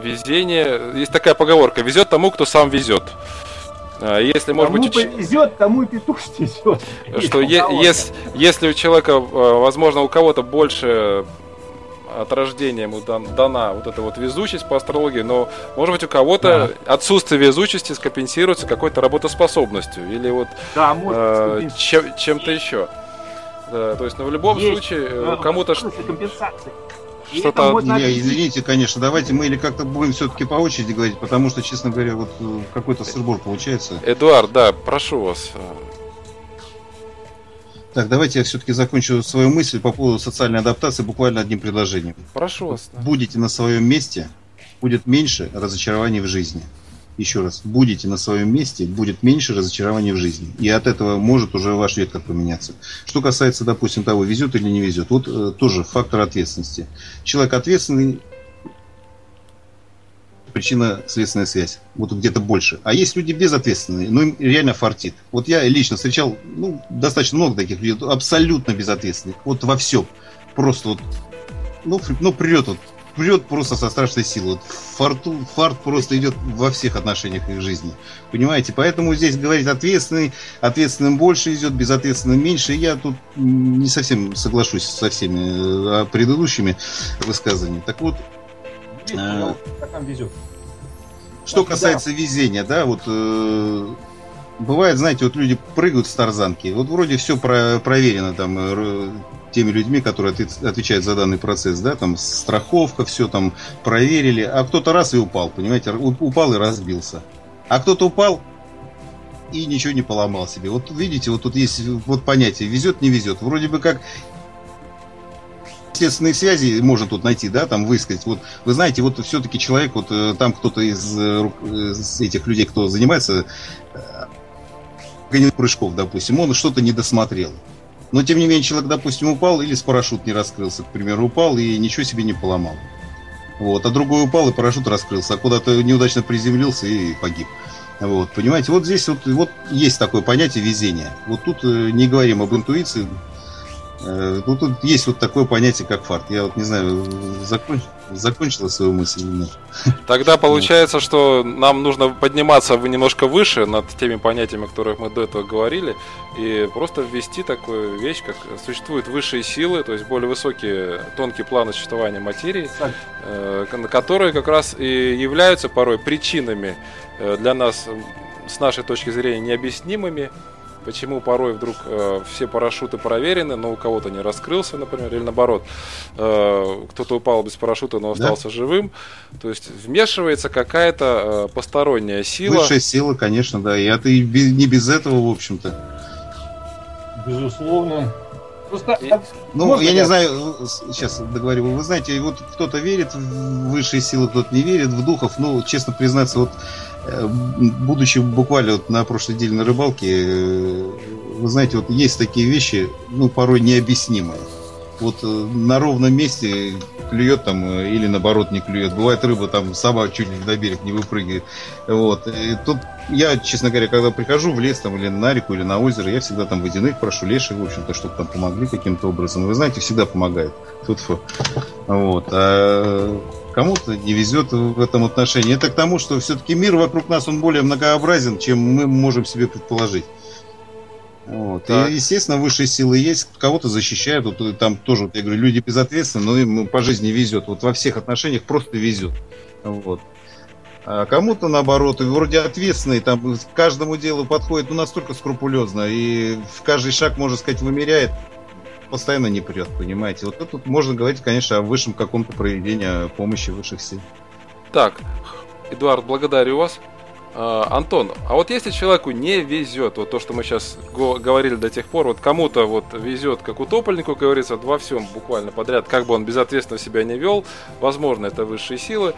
Везение. Есть такая поговорка: везет тому, кто сам везет. А, если, может кому быть, повезет, тому и петух стесет. Что е- если, если у человека, а, возможно, у кого-то больше от рождения ему дана вот эта вот везучесть по астрологии, но может быть у кого-то да. отсутствие везучести скомпенсируется какой-то работоспособностью или вот да, э, чем, чем-то еще. Да, то есть, ну в любом есть. случае э, кому-то компенсации что-то... Не, извините, конечно, давайте мы или как-то будем все-таки по очереди говорить, потому что, честно говоря, вот э, какой-то сырбор получается. Эдуард, да, прошу вас. Так, давайте я все-таки закончу свою мысль по поводу социальной адаптации буквально одним предложением. Прошу вас. Да. Будете на своем месте, будет меньше разочарований в жизни еще раз, будете на своем месте, будет меньше разочарований в жизни. И от этого может уже ваш вектор поменяться. Что касается, допустим, того, везет или не везет, вот э, тоже фактор ответственности. Человек ответственный, причина-следственная связь. Вот где-то больше. А есть люди безответственные, но им реально фартит. Вот я лично встречал ну, достаточно много таких людей, абсолютно безответственных. Вот во всем. Просто вот, ну, ну придет вот прет просто со страшной силой. Фарту, фарт просто идет во всех отношениях их жизни. Понимаете? Поэтому здесь говорить ответственный, ответственным больше идет, безответственным меньше. Я тут не совсем соглашусь со всеми э, предыдущими высказываниями. Так вот, как нам везет. Что касается да. везения, да, вот э, бывает, знаете, вот люди прыгают с тарзанки, вот вроде все про, проверено там э, теми людьми, которые отвечают за данный процесс, да, там страховка, все там проверили, а кто-то раз и упал, понимаете, упал и разбился. А кто-то упал и ничего не поломал себе. Вот видите, вот тут есть вот понятие везет, не везет. Вроде бы как следственные связи можно тут найти, да, там высказать. Вот вы знаете, вот все-таки человек, вот э, там кто-то из, э, из этих людей, кто занимается прыжков, допустим, он что-то не досмотрел. Но, тем не менее, человек, допустим, упал или с парашют не раскрылся, к примеру, упал и ничего себе не поломал. Вот, а другой упал и парашют раскрылся, а куда-то неудачно приземлился и погиб. Вот, понимаете, вот здесь вот, вот есть такое понятие везения. Вот тут э, не говорим об интуиции, Э, ну, тут есть вот такое понятие, как фарт. Я вот не знаю, закон... закончила свою мысль или нет. Тогда получается, что нам нужно подниматься немножко выше над теми понятиями, о которых мы до этого говорили, и просто ввести такую вещь, как существуют высшие силы, то есть более высокие, тонкие планы существования материи, э, которые как раз и являются порой причинами э, для нас с нашей точки зрения необъяснимыми, почему порой вдруг э, все парашюты проверены, но у кого-то не раскрылся, например, или наоборот, э, кто-то упал без парашюта, но остался да? живым. То есть вмешивается какая-то э, посторонняя сила. Высшая сила, конечно, да. И это и не без этого, в общем-то. Безусловно. Просто, и, ну, я, я не знаю, сейчас договорю. Вы знаете, вот кто-то верит в высшие силы, кто-то не верит в духов. Ну, честно признаться, вот Э, будучи буквально вот на прошлой неделе на рыбалке, э, вы знаете, вот есть такие вещи, ну, порой необъяснимые. Вот э, на ровном месте клюет там или наоборот не клюет. Бывает рыба там сама чуть ли на берег не выпрыгивает. Вот. И тут я, честно говоря, когда прихожу в лес там или на реку, или на озеро, я всегда там водяных прошу, леших, в общем-то, чтобы там помогли каким-то образом. Вы знаете, всегда помогает. Тут Вот. А кому-то не везет в этом отношении. Это к тому, что все-таки мир вокруг нас, он более многообразен, чем мы можем себе предположить. Вот. И, естественно, высшие силы есть, кого-то защищают, вот, там тоже, я говорю, люди безответственны, но им по жизни везет, вот во всех отношениях просто везет. Вот. А кому-то наоборот, и вроде ответственный, там к каждому делу подходит ну, настолько скрупулезно, и в каждый шаг, можно сказать, вымеряет, постоянно не прет, понимаете. Вот тут можно говорить, конечно, о высшем каком-то проведении помощи высших сил. Так, Эдуард, благодарю вас. А, Антон, а вот если человеку не везет, вот то, что мы сейчас говорили до тех пор, вот кому-то вот везет, как утопленнику, говорится, во всем буквально подряд, как бы он безответственно себя не вел, возможно, это высшие силы.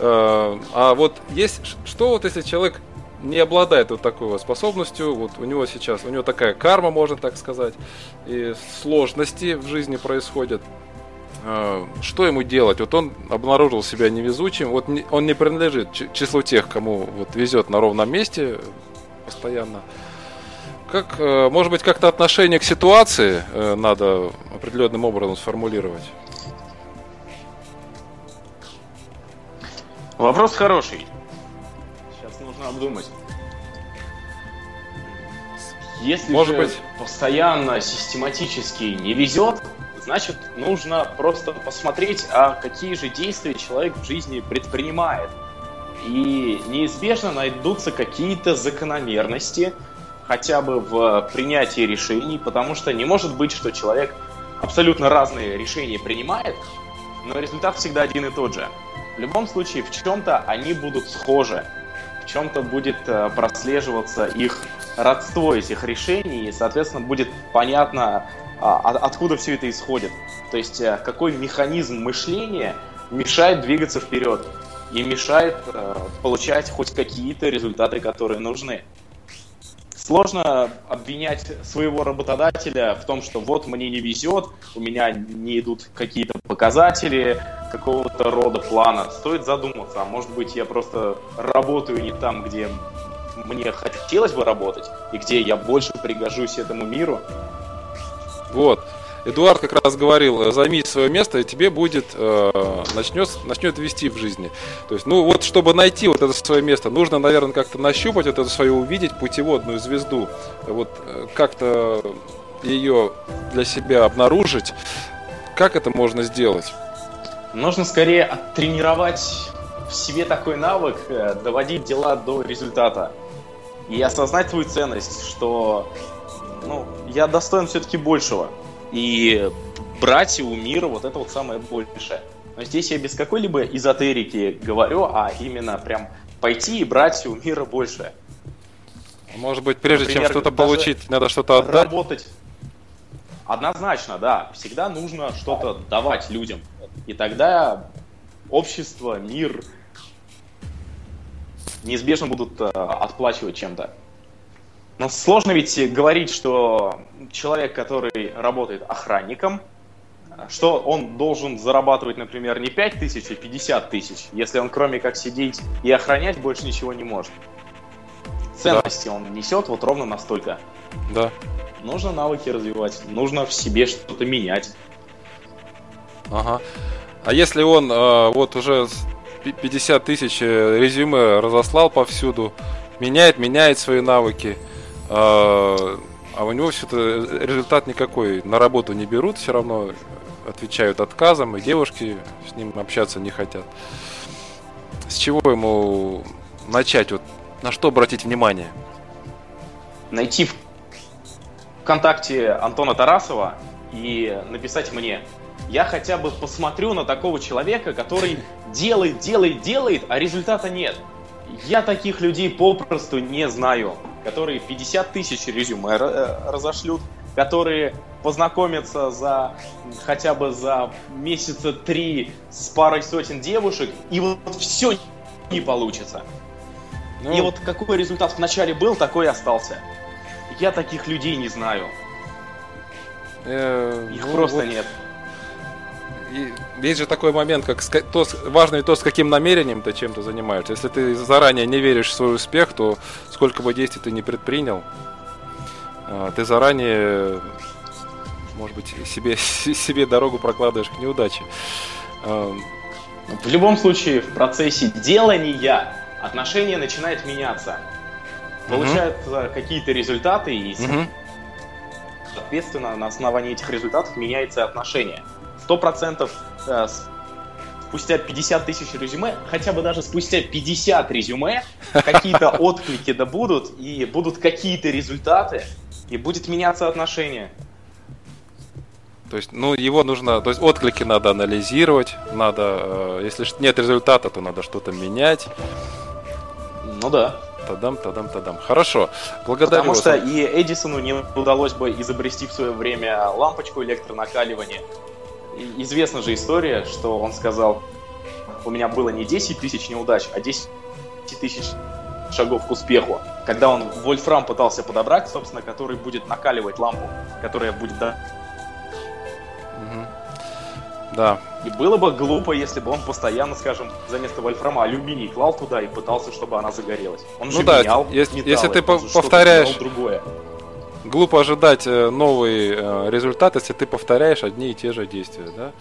А, а вот есть, что вот если человек не обладает вот такой вот способностью, вот у него сейчас, у него такая карма, можно так сказать, и сложности в жизни происходят. А, что ему делать? Вот он обнаружил себя невезучим, вот он не принадлежит числу тех, кому вот везет на ровном месте постоянно. Как, э, может быть, как-то отношение к ситуации э, надо определенным образом сформулировать? Вопрос хороший обдумать. Если Может же быть. постоянно, систематически не везет, значит, нужно просто посмотреть, а какие же действия человек в жизни предпринимает. И неизбежно найдутся какие-то закономерности, хотя бы в принятии решений, потому что не может быть, что человек абсолютно разные решения принимает, но результат всегда один и тот же. В любом случае, в чем-то они будут схожи чем-то будет э, прослеживаться их родство этих решений, и, соответственно, будет понятно, а, откуда все это исходит. То есть, э, какой механизм мышления мешает двигаться вперед и мешает э, получать хоть какие-то результаты, которые нужны. Сложно обвинять своего работодателя в том, что вот мне не везет, у меня не идут какие-то показатели какого-то рода плана. Стоит задуматься, а может быть я просто работаю не там, где мне хотелось бы работать, и где я больше пригожусь этому миру. Вот. Эдуард как раз говорил, э, займи свое место, и тебе будет, э, начнет, начнет вести в жизни. То есть, ну вот, чтобы найти вот это свое место, нужно, наверное, как-то нащупать вот это свое, увидеть путеводную звезду, вот э, как-то ее для себя обнаружить. Как это можно сделать? Нужно скорее оттренировать в себе такой навык, э, доводить дела до результата. И осознать свою ценность, что ну, я достоин все-таки большего. И брать у мира вот это вот самое большее. Но здесь я без какой-либо эзотерики говорю, а именно прям пойти и брать у мира большее. Может быть, прежде Например, чем что-то получить, надо что-то отдать? Работать. Однозначно, да. Всегда нужно что-то давать людям. И тогда общество, мир неизбежно будут э, отплачивать чем-то. Но сложно ведь говорить, что человек, который работает охранником, что он должен зарабатывать, например, не 5 тысяч, а 50 тысяч, если он кроме как сидеть и охранять больше ничего не может. Ценности да. он несет вот ровно настолько. Да. Нужно навыки развивать, нужно в себе что-то менять. Ага. А если он э, вот уже 50 тысяч э, резюме разослал повсюду, меняет, меняет свои навыки, а, а у него все-то результат никакой. На работу не берут, все равно отвечают отказом, и девушки с ним общаться не хотят. С чего ему начать? Вот на что обратить внимание? Найти в ВКонтакте Антона Тарасова и написать мне. Я хотя бы посмотрю на такого человека, который делает, делает, делает, а результата нет. Я таких людей попросту не знаю которые 50 тысяч резюме э, разошлют, которые познакомятся за хотя бы за месяца три с парой сотен девушек, и вот все не получится. Ну... И вот какой результат вначале был, такой и остался. Я таких людей не знаю. Э, Их ну, просто вот... нет. Есть же такой момент, как то, важно и то, с каким намерением ты чем-то занимаешься. Если ты заранее не веришь в свой успех, то сколько бы действий ты не предпринял, а, ты заранее, может быть, себе, себе дорогу прокладываешь к неудаче. В любом случае, в процессе делания отношение начинает меняться. Получают угу. какие-то результаты, и, угу. соответственно, на основании этих результатов меняется отношение сто процентов э, спустя 50 тысяч резюме, хотя бы даже спустя 50 резюме, какие-то отклики да будут, и будут какие-то результаты, и будет меняться отношение. То есть, ну, его нужно, то есть отклики надо анализировать, надо, э, если нет результата, то надо что-то менять. Ну да. Тадам, тадам, тадам. Хорошо. Благодарю Потому что и Эдисону не удалось бы изобрести в свое время лампочку электронакаливания известна же история, что он сказал, у меня было не 10 тысяч неудач, а 10 тысяч шагов к успеху. Когда он вольфрам пытался подобрать, собственно, который будет накаливать лампу, которая будет да. Да. И было бы глупо, если бы он постоянно, скажем, за место вольфрама алюминий клал туда и пытался, чтобы она загорелась. Он ну же да, менял если, металлы, если ты повторяешь другое глупо ожидать э, новый э, результат, если ты повторяешь одни и те же действия, да?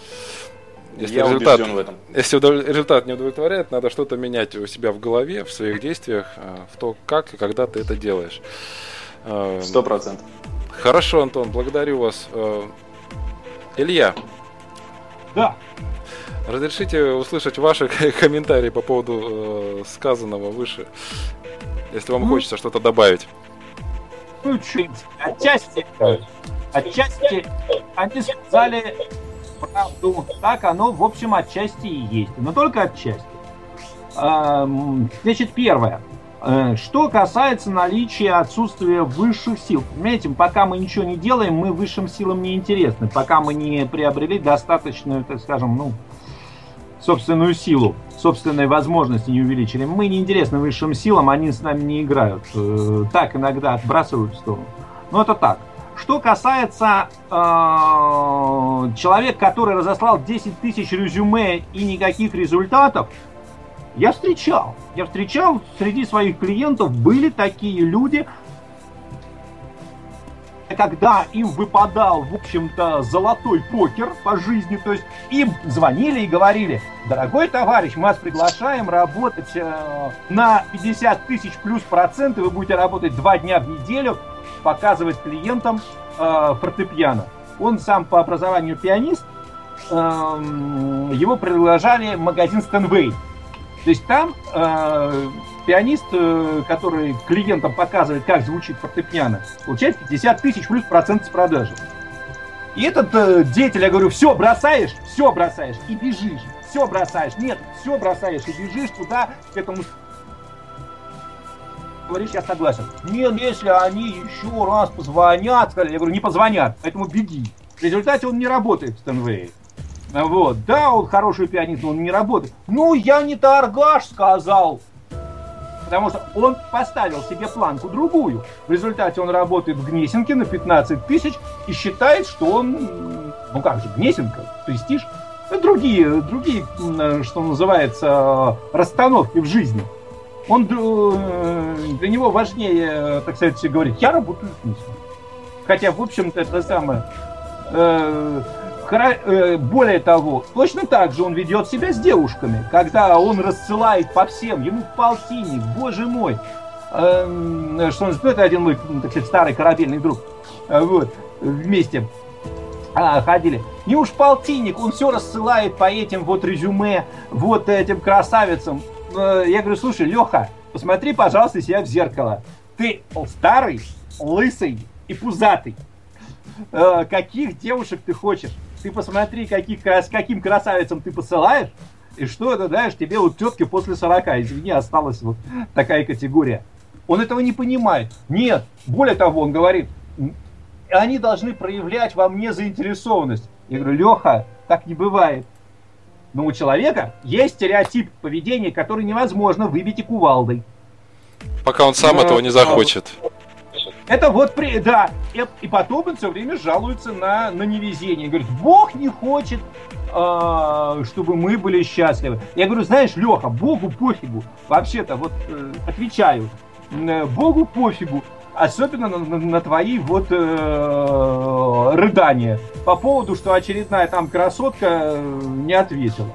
Если Я результат, в этом. Если результат не удовлетворяет, надо что-то менять у себя в голове, в своих действиях, э, в то, как и когда ты это делаешь. Сто процентов. Хорошо, Антон, благодарю вас. Илья. Да. Разрешите услышать ваши комментарии по поводу сказанного выше, если вам ну, хочется что-то добавить. Чуть. Отчасти, отчасти они сказали правду. Так оно, в общем, отчасти и есть. Но только отчасти. Значит, первое. Э, что касается наличия отсутствия высших сил. Понимаете, пока мы ничего не делаем, мы высшим силам не интересны. Пока мы не приобрели достаточную, так скажем, ну, собственную силу, собственные возможности не увеличили. Мы не интересны высшим силам, они с нами не играют. Э, так иногда отбрасывают в сторону. Но это так. Что касается э, человека, который разослал 10 тысяч резюме и никаких результатов, я встречал. Я встречал среди своих клиентов были такие люди, когда им выпадал, в общем-то, золотой покер по жизни, то есть им звонили и говорили, дорогой товарищ, мы вас приглашаем работать э, на 50 тысяч плюс проценты, вы будете работать два дня в неделю, показывать клиентам э, фортепиано. Он сам по образованию пианист, э, его приглашали в магазин Стэнвей. То есть там э, пианист, э, который клиентам показывает, как звучит фортепиано, получает 50 тысяч плюс процент с продажи. И этот э, деятель, я говорю, все бросаешь, все бросаешь и бежишь. Все бросаешь. Нет, все бросаешь и бежишь туда, к этому говоришь, я согласен. Нет, если они еще раз позвонят, я говорю, не позвонят, поэтому беги. В результате он не работает в Стэнвее. Вот, да, он хороший пианист, но он не работает. Ну, я не торгаш, сказал потому что он поставил себе планку другую. В результате он работает в Гнесинке на 15 тысяч и считает, что он, ну как же, Гнесинка, престиж, другие, другие, что называется, расстановки в жизни. Он э, для него важнее, так сказать, говорить, я работаю в Гнесинке. Хотя, в общем-то, это самое э, Э, более того, точно так же он ведет себя с девушками, когда он рассылает по всем, ему полтинник, боже мой, эм, что он, ну, это один мой, так сказать, старый корабельный друг, э, вот, вместе а, ходили. Не уж полтинник, он все рассылает по этим вот резюме, вот этим красавицам. Э, я говорю, слушай, Леха, посмотри, пожалуйста, себя в зеркало. Ты старый, лысый и пузатый. Каких девушек ты хочешь? Ты посмотри, каких, с каким красавицам ты посылаешь, и что это, знаешь, тебе вот тетки после 40, извини, осталась вот такая категория. Он этого не понимает. Нет, более того, он говорит, они должны проявлять во мне заинтересованность. Я говорю, Леха, так не бывает. Но у человека есть стереотип поведения, который невозможно выбить и кувалдой. Пока он сам Но, этого не захочет. Это вот, при, да, и, потом он все время жалуется на, на невезение. Говорит, Бог не хочет, э, чтобы мы были счастливы. Я говорю, знаешь, Леха, Богу пофигу. Вообще-то, вот э, отвечаю, э, Богу пофигу. Особенно на, на, на твои вот э, рыдания по поводу, что очередная там красотка э, не ответила.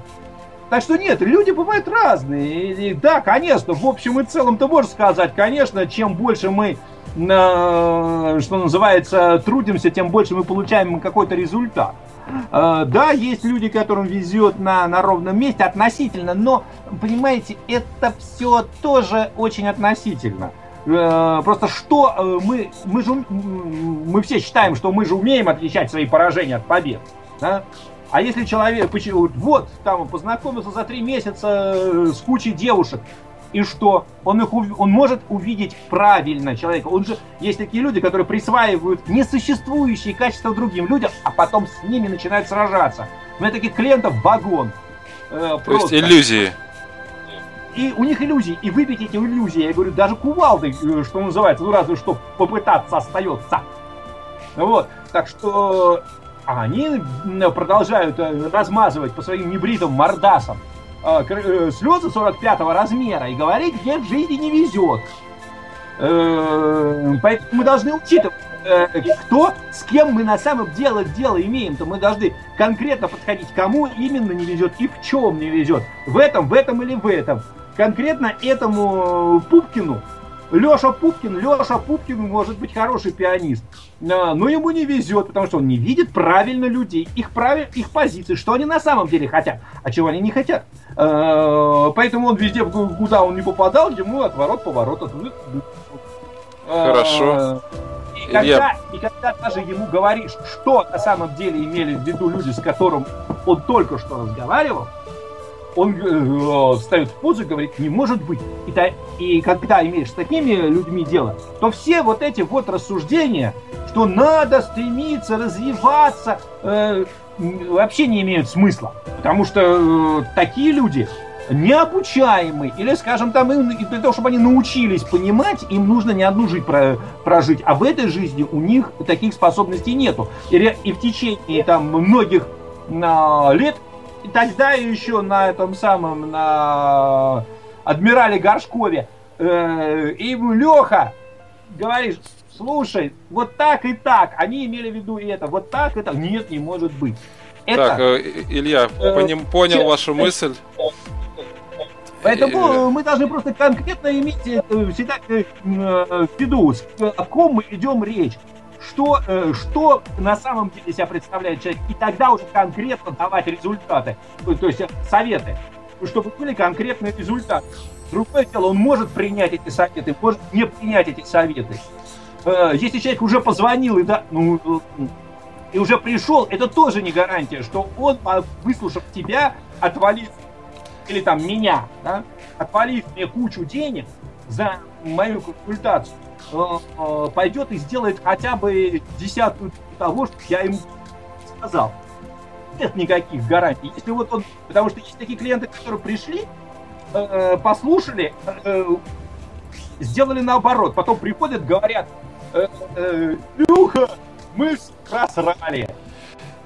Так что нет, люди бывают разные. И, и, да, конечно, в общем и целом ты можешь сказать, конечно, чем больше мы что называется, трудимся, тем больше мы получаем какой-то результат. Э, да, есть люди, которым везет на, на ровном месте относительно, но, понимаете, это все тоже очень относительно. Э, просто что э, мы, мы же, мы все считаем, что мы же умеем отличать свои поражения от побед. Да? А если человек, вот, там, познакомился за три месяца с кучей девушек, и что? Он, их, он может увидеть правильно человека. Он же, есть такие люди, которые присваивают несуществующие качества другим людям, а потом с ними начинают сражаться. У меня таких клиентов вагон. Э, То есть иллюзии. И у них иллюзии. И выбить эти иллюзии, я говорю, даже кувалдой, э, что называется, ну разве что попытаться остается. Вот. Так что а они продолжают э, размазывать по своим небритым мордасам э, э слезы 45 размера и говорить, где в жизни не везет. Поэтому мы должны учитывать, кто, с кем мы на самом деле дело имеем, то мы должны конкретно подходить, кому именно не везет и в чем не везет. В этом, в этом или в этом. Конкретно этому Пупкину Леша Пупкин, Леша Пупкин может быть хороший пианист, а, но ему не везет, потому что он не видит правильно людей, их, правиль, их позиции, что они на самом деле хотят, а чего они не хотят. А, поэтому он везде, куда он не попадал, ему отворот, поворот. А, Хорошо. И когда, и когда даже ему говоришь, что на самом деле имели в виду люди, с которым он только что разговаривал, он э, встает в позу и говорит, не может быть. И, та, и когда имеешь с такими людьми дело, то все вот эти вот рассуждения, что надо стремиться развиваться, э, вообще не имеют смысла. Потому что э, такие люди необучаемые, или, скажем, там, им, для того, чтобы они научились понимать, им нужно не одну жизнь про, прожить, а в этой жизни у них таких способностей нету. И, и в течение там многих э, лет и тогда еще на этом самом, на адмирале Горшкове, э, и Леха говоришь, слушай, вот так и так, они имели в виду это, вот так и так. Нет, не может быть. Это, так, э, Илья, э, поним, понял че, вашу мысль. Поэтому мы должны просто конкретно иметь всегда в виду, о ком мы ведем речь что, э, что на самом деле себя представляет человек, и тогда уже конкретно давать результаты, то есть советы, чтобы были конкретные результаты. Другое дело, он может принять эти советы, может не принять эти советы. Э, если человек уже позвонил и, да, ну, и уже пришел, это тоже не гарантия, что он, выслушав тебя, отвалит, или там меня, да, отвалив мне кучу денег за мою консультацию, Э, э, пойдет и сделает хотя бы десятую того, что я ему сказал. Нет никаких гарантий. Если вот он, потому что есть такие клиенты, которые пришли, э, послушали, сделали наоборот, потом приходят, говорят, Люха, мы просрали.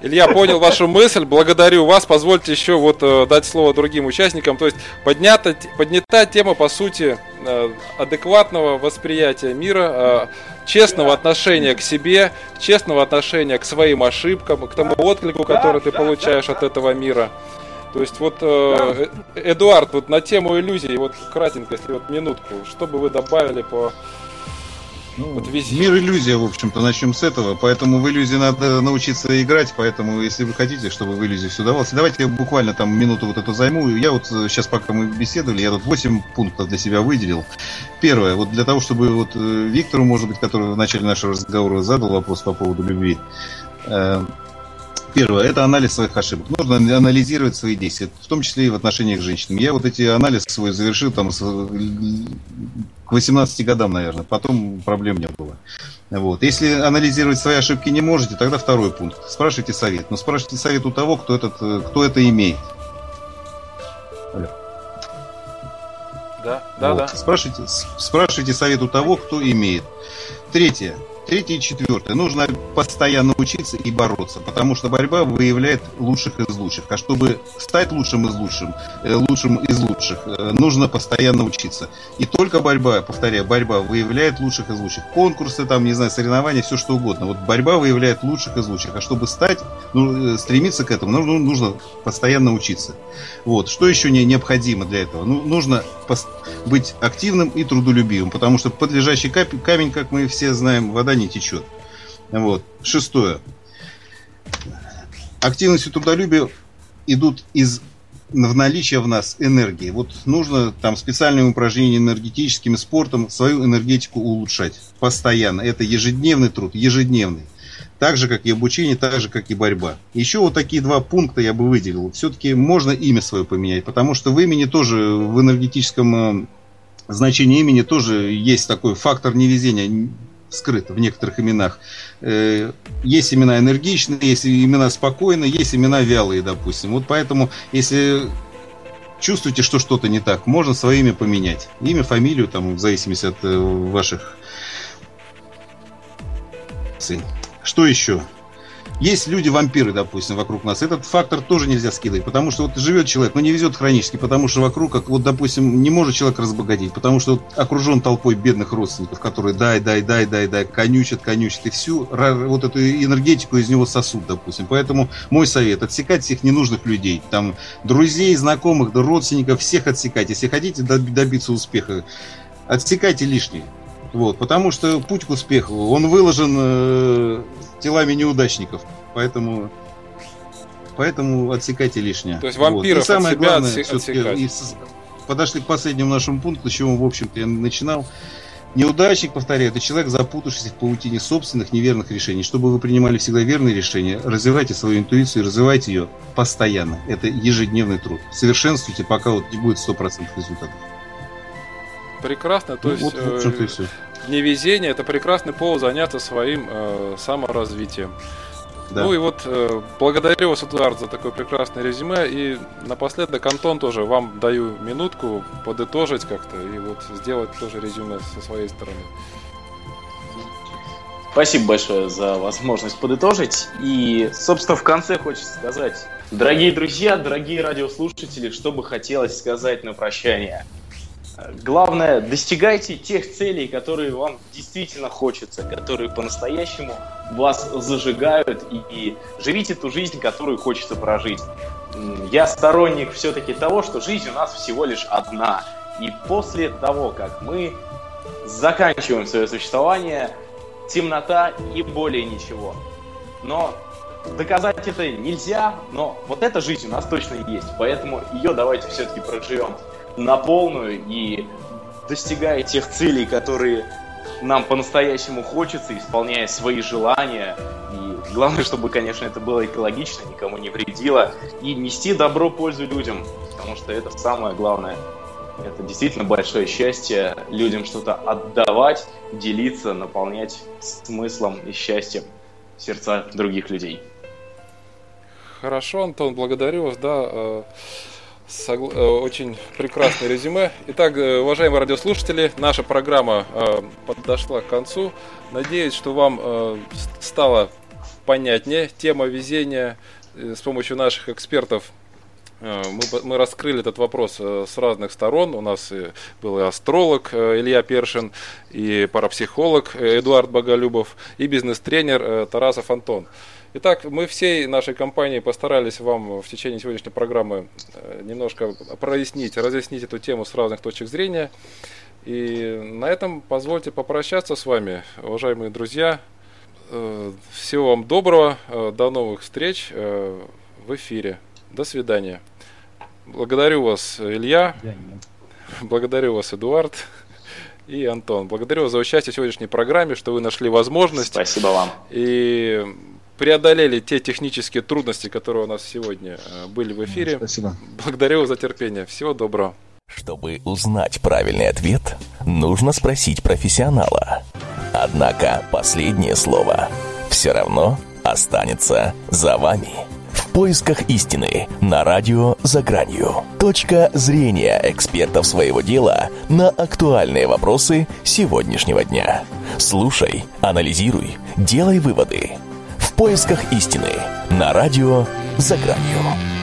Илья, понял вашу мысль, благодарю вас. Позвольте еще вот э, дать слово другим участникам. То есть поднята, поднята тема, по сути, э, адекватного восприятия мира, э, честного отношения к себе, честного отношения к своим ошибкам, к тому отклику, который ты получаешь от этого мира. То есть вот, э, Эдуард, вот на тему иллюзий, вот кратенько, если вот минутку, что бы вы добавили по ну, вот весь... Мир иллюзия, в общем-то, начнем с этого. Поэтому в иллюзии надо научиться играть. Поэтому, если вы хотите, чтобы в иллюзии все давалось, давайте я буквально там минуту вот эту займу. Я вот сейчас, пока мы беседовали, я тут 8 пунктов для себя выделил. Первое, вот для того, чтобы вот э, Виктору, может быть, который в начале нашего разговора задал вопрос по поводу любви. Э, Первое, это анализ своих ошибок. Нужно анализировать свои действия, в том числе и в отношениях к женщинам. Я вот эти анализы свой завершил там к 18 годам, наверное. Потом проблем не было. Вот. Если анализировать свои ошибки не можете, тогда второй пункт. Спрашивайте совет. Но спрашивайте совет у того, кто, этот, кто это имеет. Алло. Да, да, вот. да. Спрашивайте, спрашивайте совет у того, кто имеет. Третье. Третье и четвертое. Нужно постоянно учиться и бороться, потому что борьба выявляет лучших из лучших. А чтобы стать лучшим из лучших, э, лучшим из лучших, э, нужно постоянно учиться. И только борьба, повторяю, борьба выявляет лучших из лучших. Конкурсы, там, не знаю, соревнования, все что угодно. Вот борьба выявляет лучших из лучших. А чтобы стать, ну, э, стремиться к этому, нужно, нужно постоянно учиться. Вот. Что еще не, необходимо для этого? Ну, нужно быть активным и трудолюбивым, потому что под лежащий камень, как мы все знаем, вода не течет. Вот. Шестое. Активность и трудолюбие идут из в наличие в нас энергии. Вот нужно там специальными упражнениями, энергетическим спортом свою энергетику улучшать постоянно. Это ежедневный труд, ежедневный. Так же, как и обучение, так же, как и борьба. Еще вот такие два пункта я бы выделил. Все-таки можно имя свое поменять, потому что в имени тоже, в энергетическом э, значении имени тоже есть такой фактор невезения скрыт в некоторых именах. Э, есть имена энергичные, есть имена спокойные, есть имена вялые, допустим. Вот поэтому, если чувствуете, что что-то не так, можно свое имя поменять. Имя, фамилию, там, в зависимости от э, ваших... Что еще? Есть люди-вампиры, допустим, вокруг нас. Этот фактор тоже нельзя скидывать, потому что вот живет человек, но не везет хронически, потому что вокруг, как вот, допустим, не может человек разбогатеть, потому что вот окружен толпой бедных родственников, которые дай, дай, дай, дай, дай, конючат, конючат, и всю вот эту энергетику из него сосут, допустим. Поэтому мой совет, отсекать всех ненужных людей, там, друзей, знакомых, родственников, всех отсекать. Если хотите добиться успеха, отсекайте лишнее. Вот, потому что путь к успеху, он выложен э, телами неудачников. Поэтому, поэтому отсекайте лишнее. То есть вампиров вот. и самое от себя главное, отсекать. И подошли к последнему нашему пункту, с чего, в общем-то, я начинал. Неудачник, повторяю, это человек, запутавшийся в паутине собственных неверных решений. Чтобы вы принимали всегда верные решения, развивайте свою интуицию и развивайте ее постоянно. Это ежедневный труд. Совершенствуйте, пока вот не будет 100% результатов. Прекрасно, то ну, есть вот, э, все. Невезение это прекрасный повод заняться своим э, саморазвитием. Да. Ну и вот э, благодарю вас, Эдуард, за такое прекрасное резюме. И напоследок, Антон, тоже вам даю минутку подытожить как-то и вот сделать тоже резюме со своей стороны. Спасибо большое за возможность подытожить. И, собственно, в конце хочется сказать, дорогие друзья, дорогие радиослушатели, что бы хотелось сказать на прощание – Главное, достигайте тех целей, которые вам действительно хочется, которые по-настоящему вас зажигают, и, и живите ту жизнь, которую хочется прожить. Я сторонник все-таки того, что жизнь у нас всего лишь одна. И после того, как мы заканчиваем свое существование, темнота и более ничего. Но доказать это нельзя, но вот эта жизнь у нас точно есть, поэтому ее давайте все-таки проживем на полную и достигая тех целей, которые нам по-настоящему хочется, исполняя свои желания. И главное, чтобы, конечно, это было экологично, никому не вредило. И нести добро пользу людям, потому что это самое главное. Это действительно большое счастье людям что-то отдавать, делиться, наполнять смыслом и счастьем сердца других людей. Хорошо, Антон, благодарю вас. Да, э, согла... Э, очень прекрасное резюме. Итак, э, уважаемые радиослушатели, наша программа подошла к концу. Надеюсь, что вам стало понятнее тема везения с помощью наших экспертов мы, мы раскрыли этот вопрос с разных сторон. У нас был и астролог Илья Першин, и парапсихолог Эдуард Боголюбов, и бизнес-тренер Тарасов Антон. Итак, мы всей нашей компанией постарались вам в течение сегодняшней программы э, немножко прояснить, разъяснить эту тему с разных точек зрения. И на этом позвольте попрощаться с вами, уважаемые друзья. Э, всего вам доброго, э, до новых встреч в эфире. До свидания. Благодарю вас, Илья. Благодарю вас, Эдуард и Антон. Благодарю вас за участие в сегодняшней программе, что вы нашли возможность. Спасибо вам. И преодолели те технические трудности, которые у нас сегодня э, были в эфире. Спасибо. Благодарю за терпение. Всего доброго. Чтобы узнать правильный ответ, нужно спросить профессионала. Однако последнее слово все равно останется за вами. В поисках истины на радио «За гранью». Точка зрения экспертов своего дела на актуальные вопросы сегодняшнего дня. Слушай, анализируй, делай выводы – в поисках истины на радио «За гранью».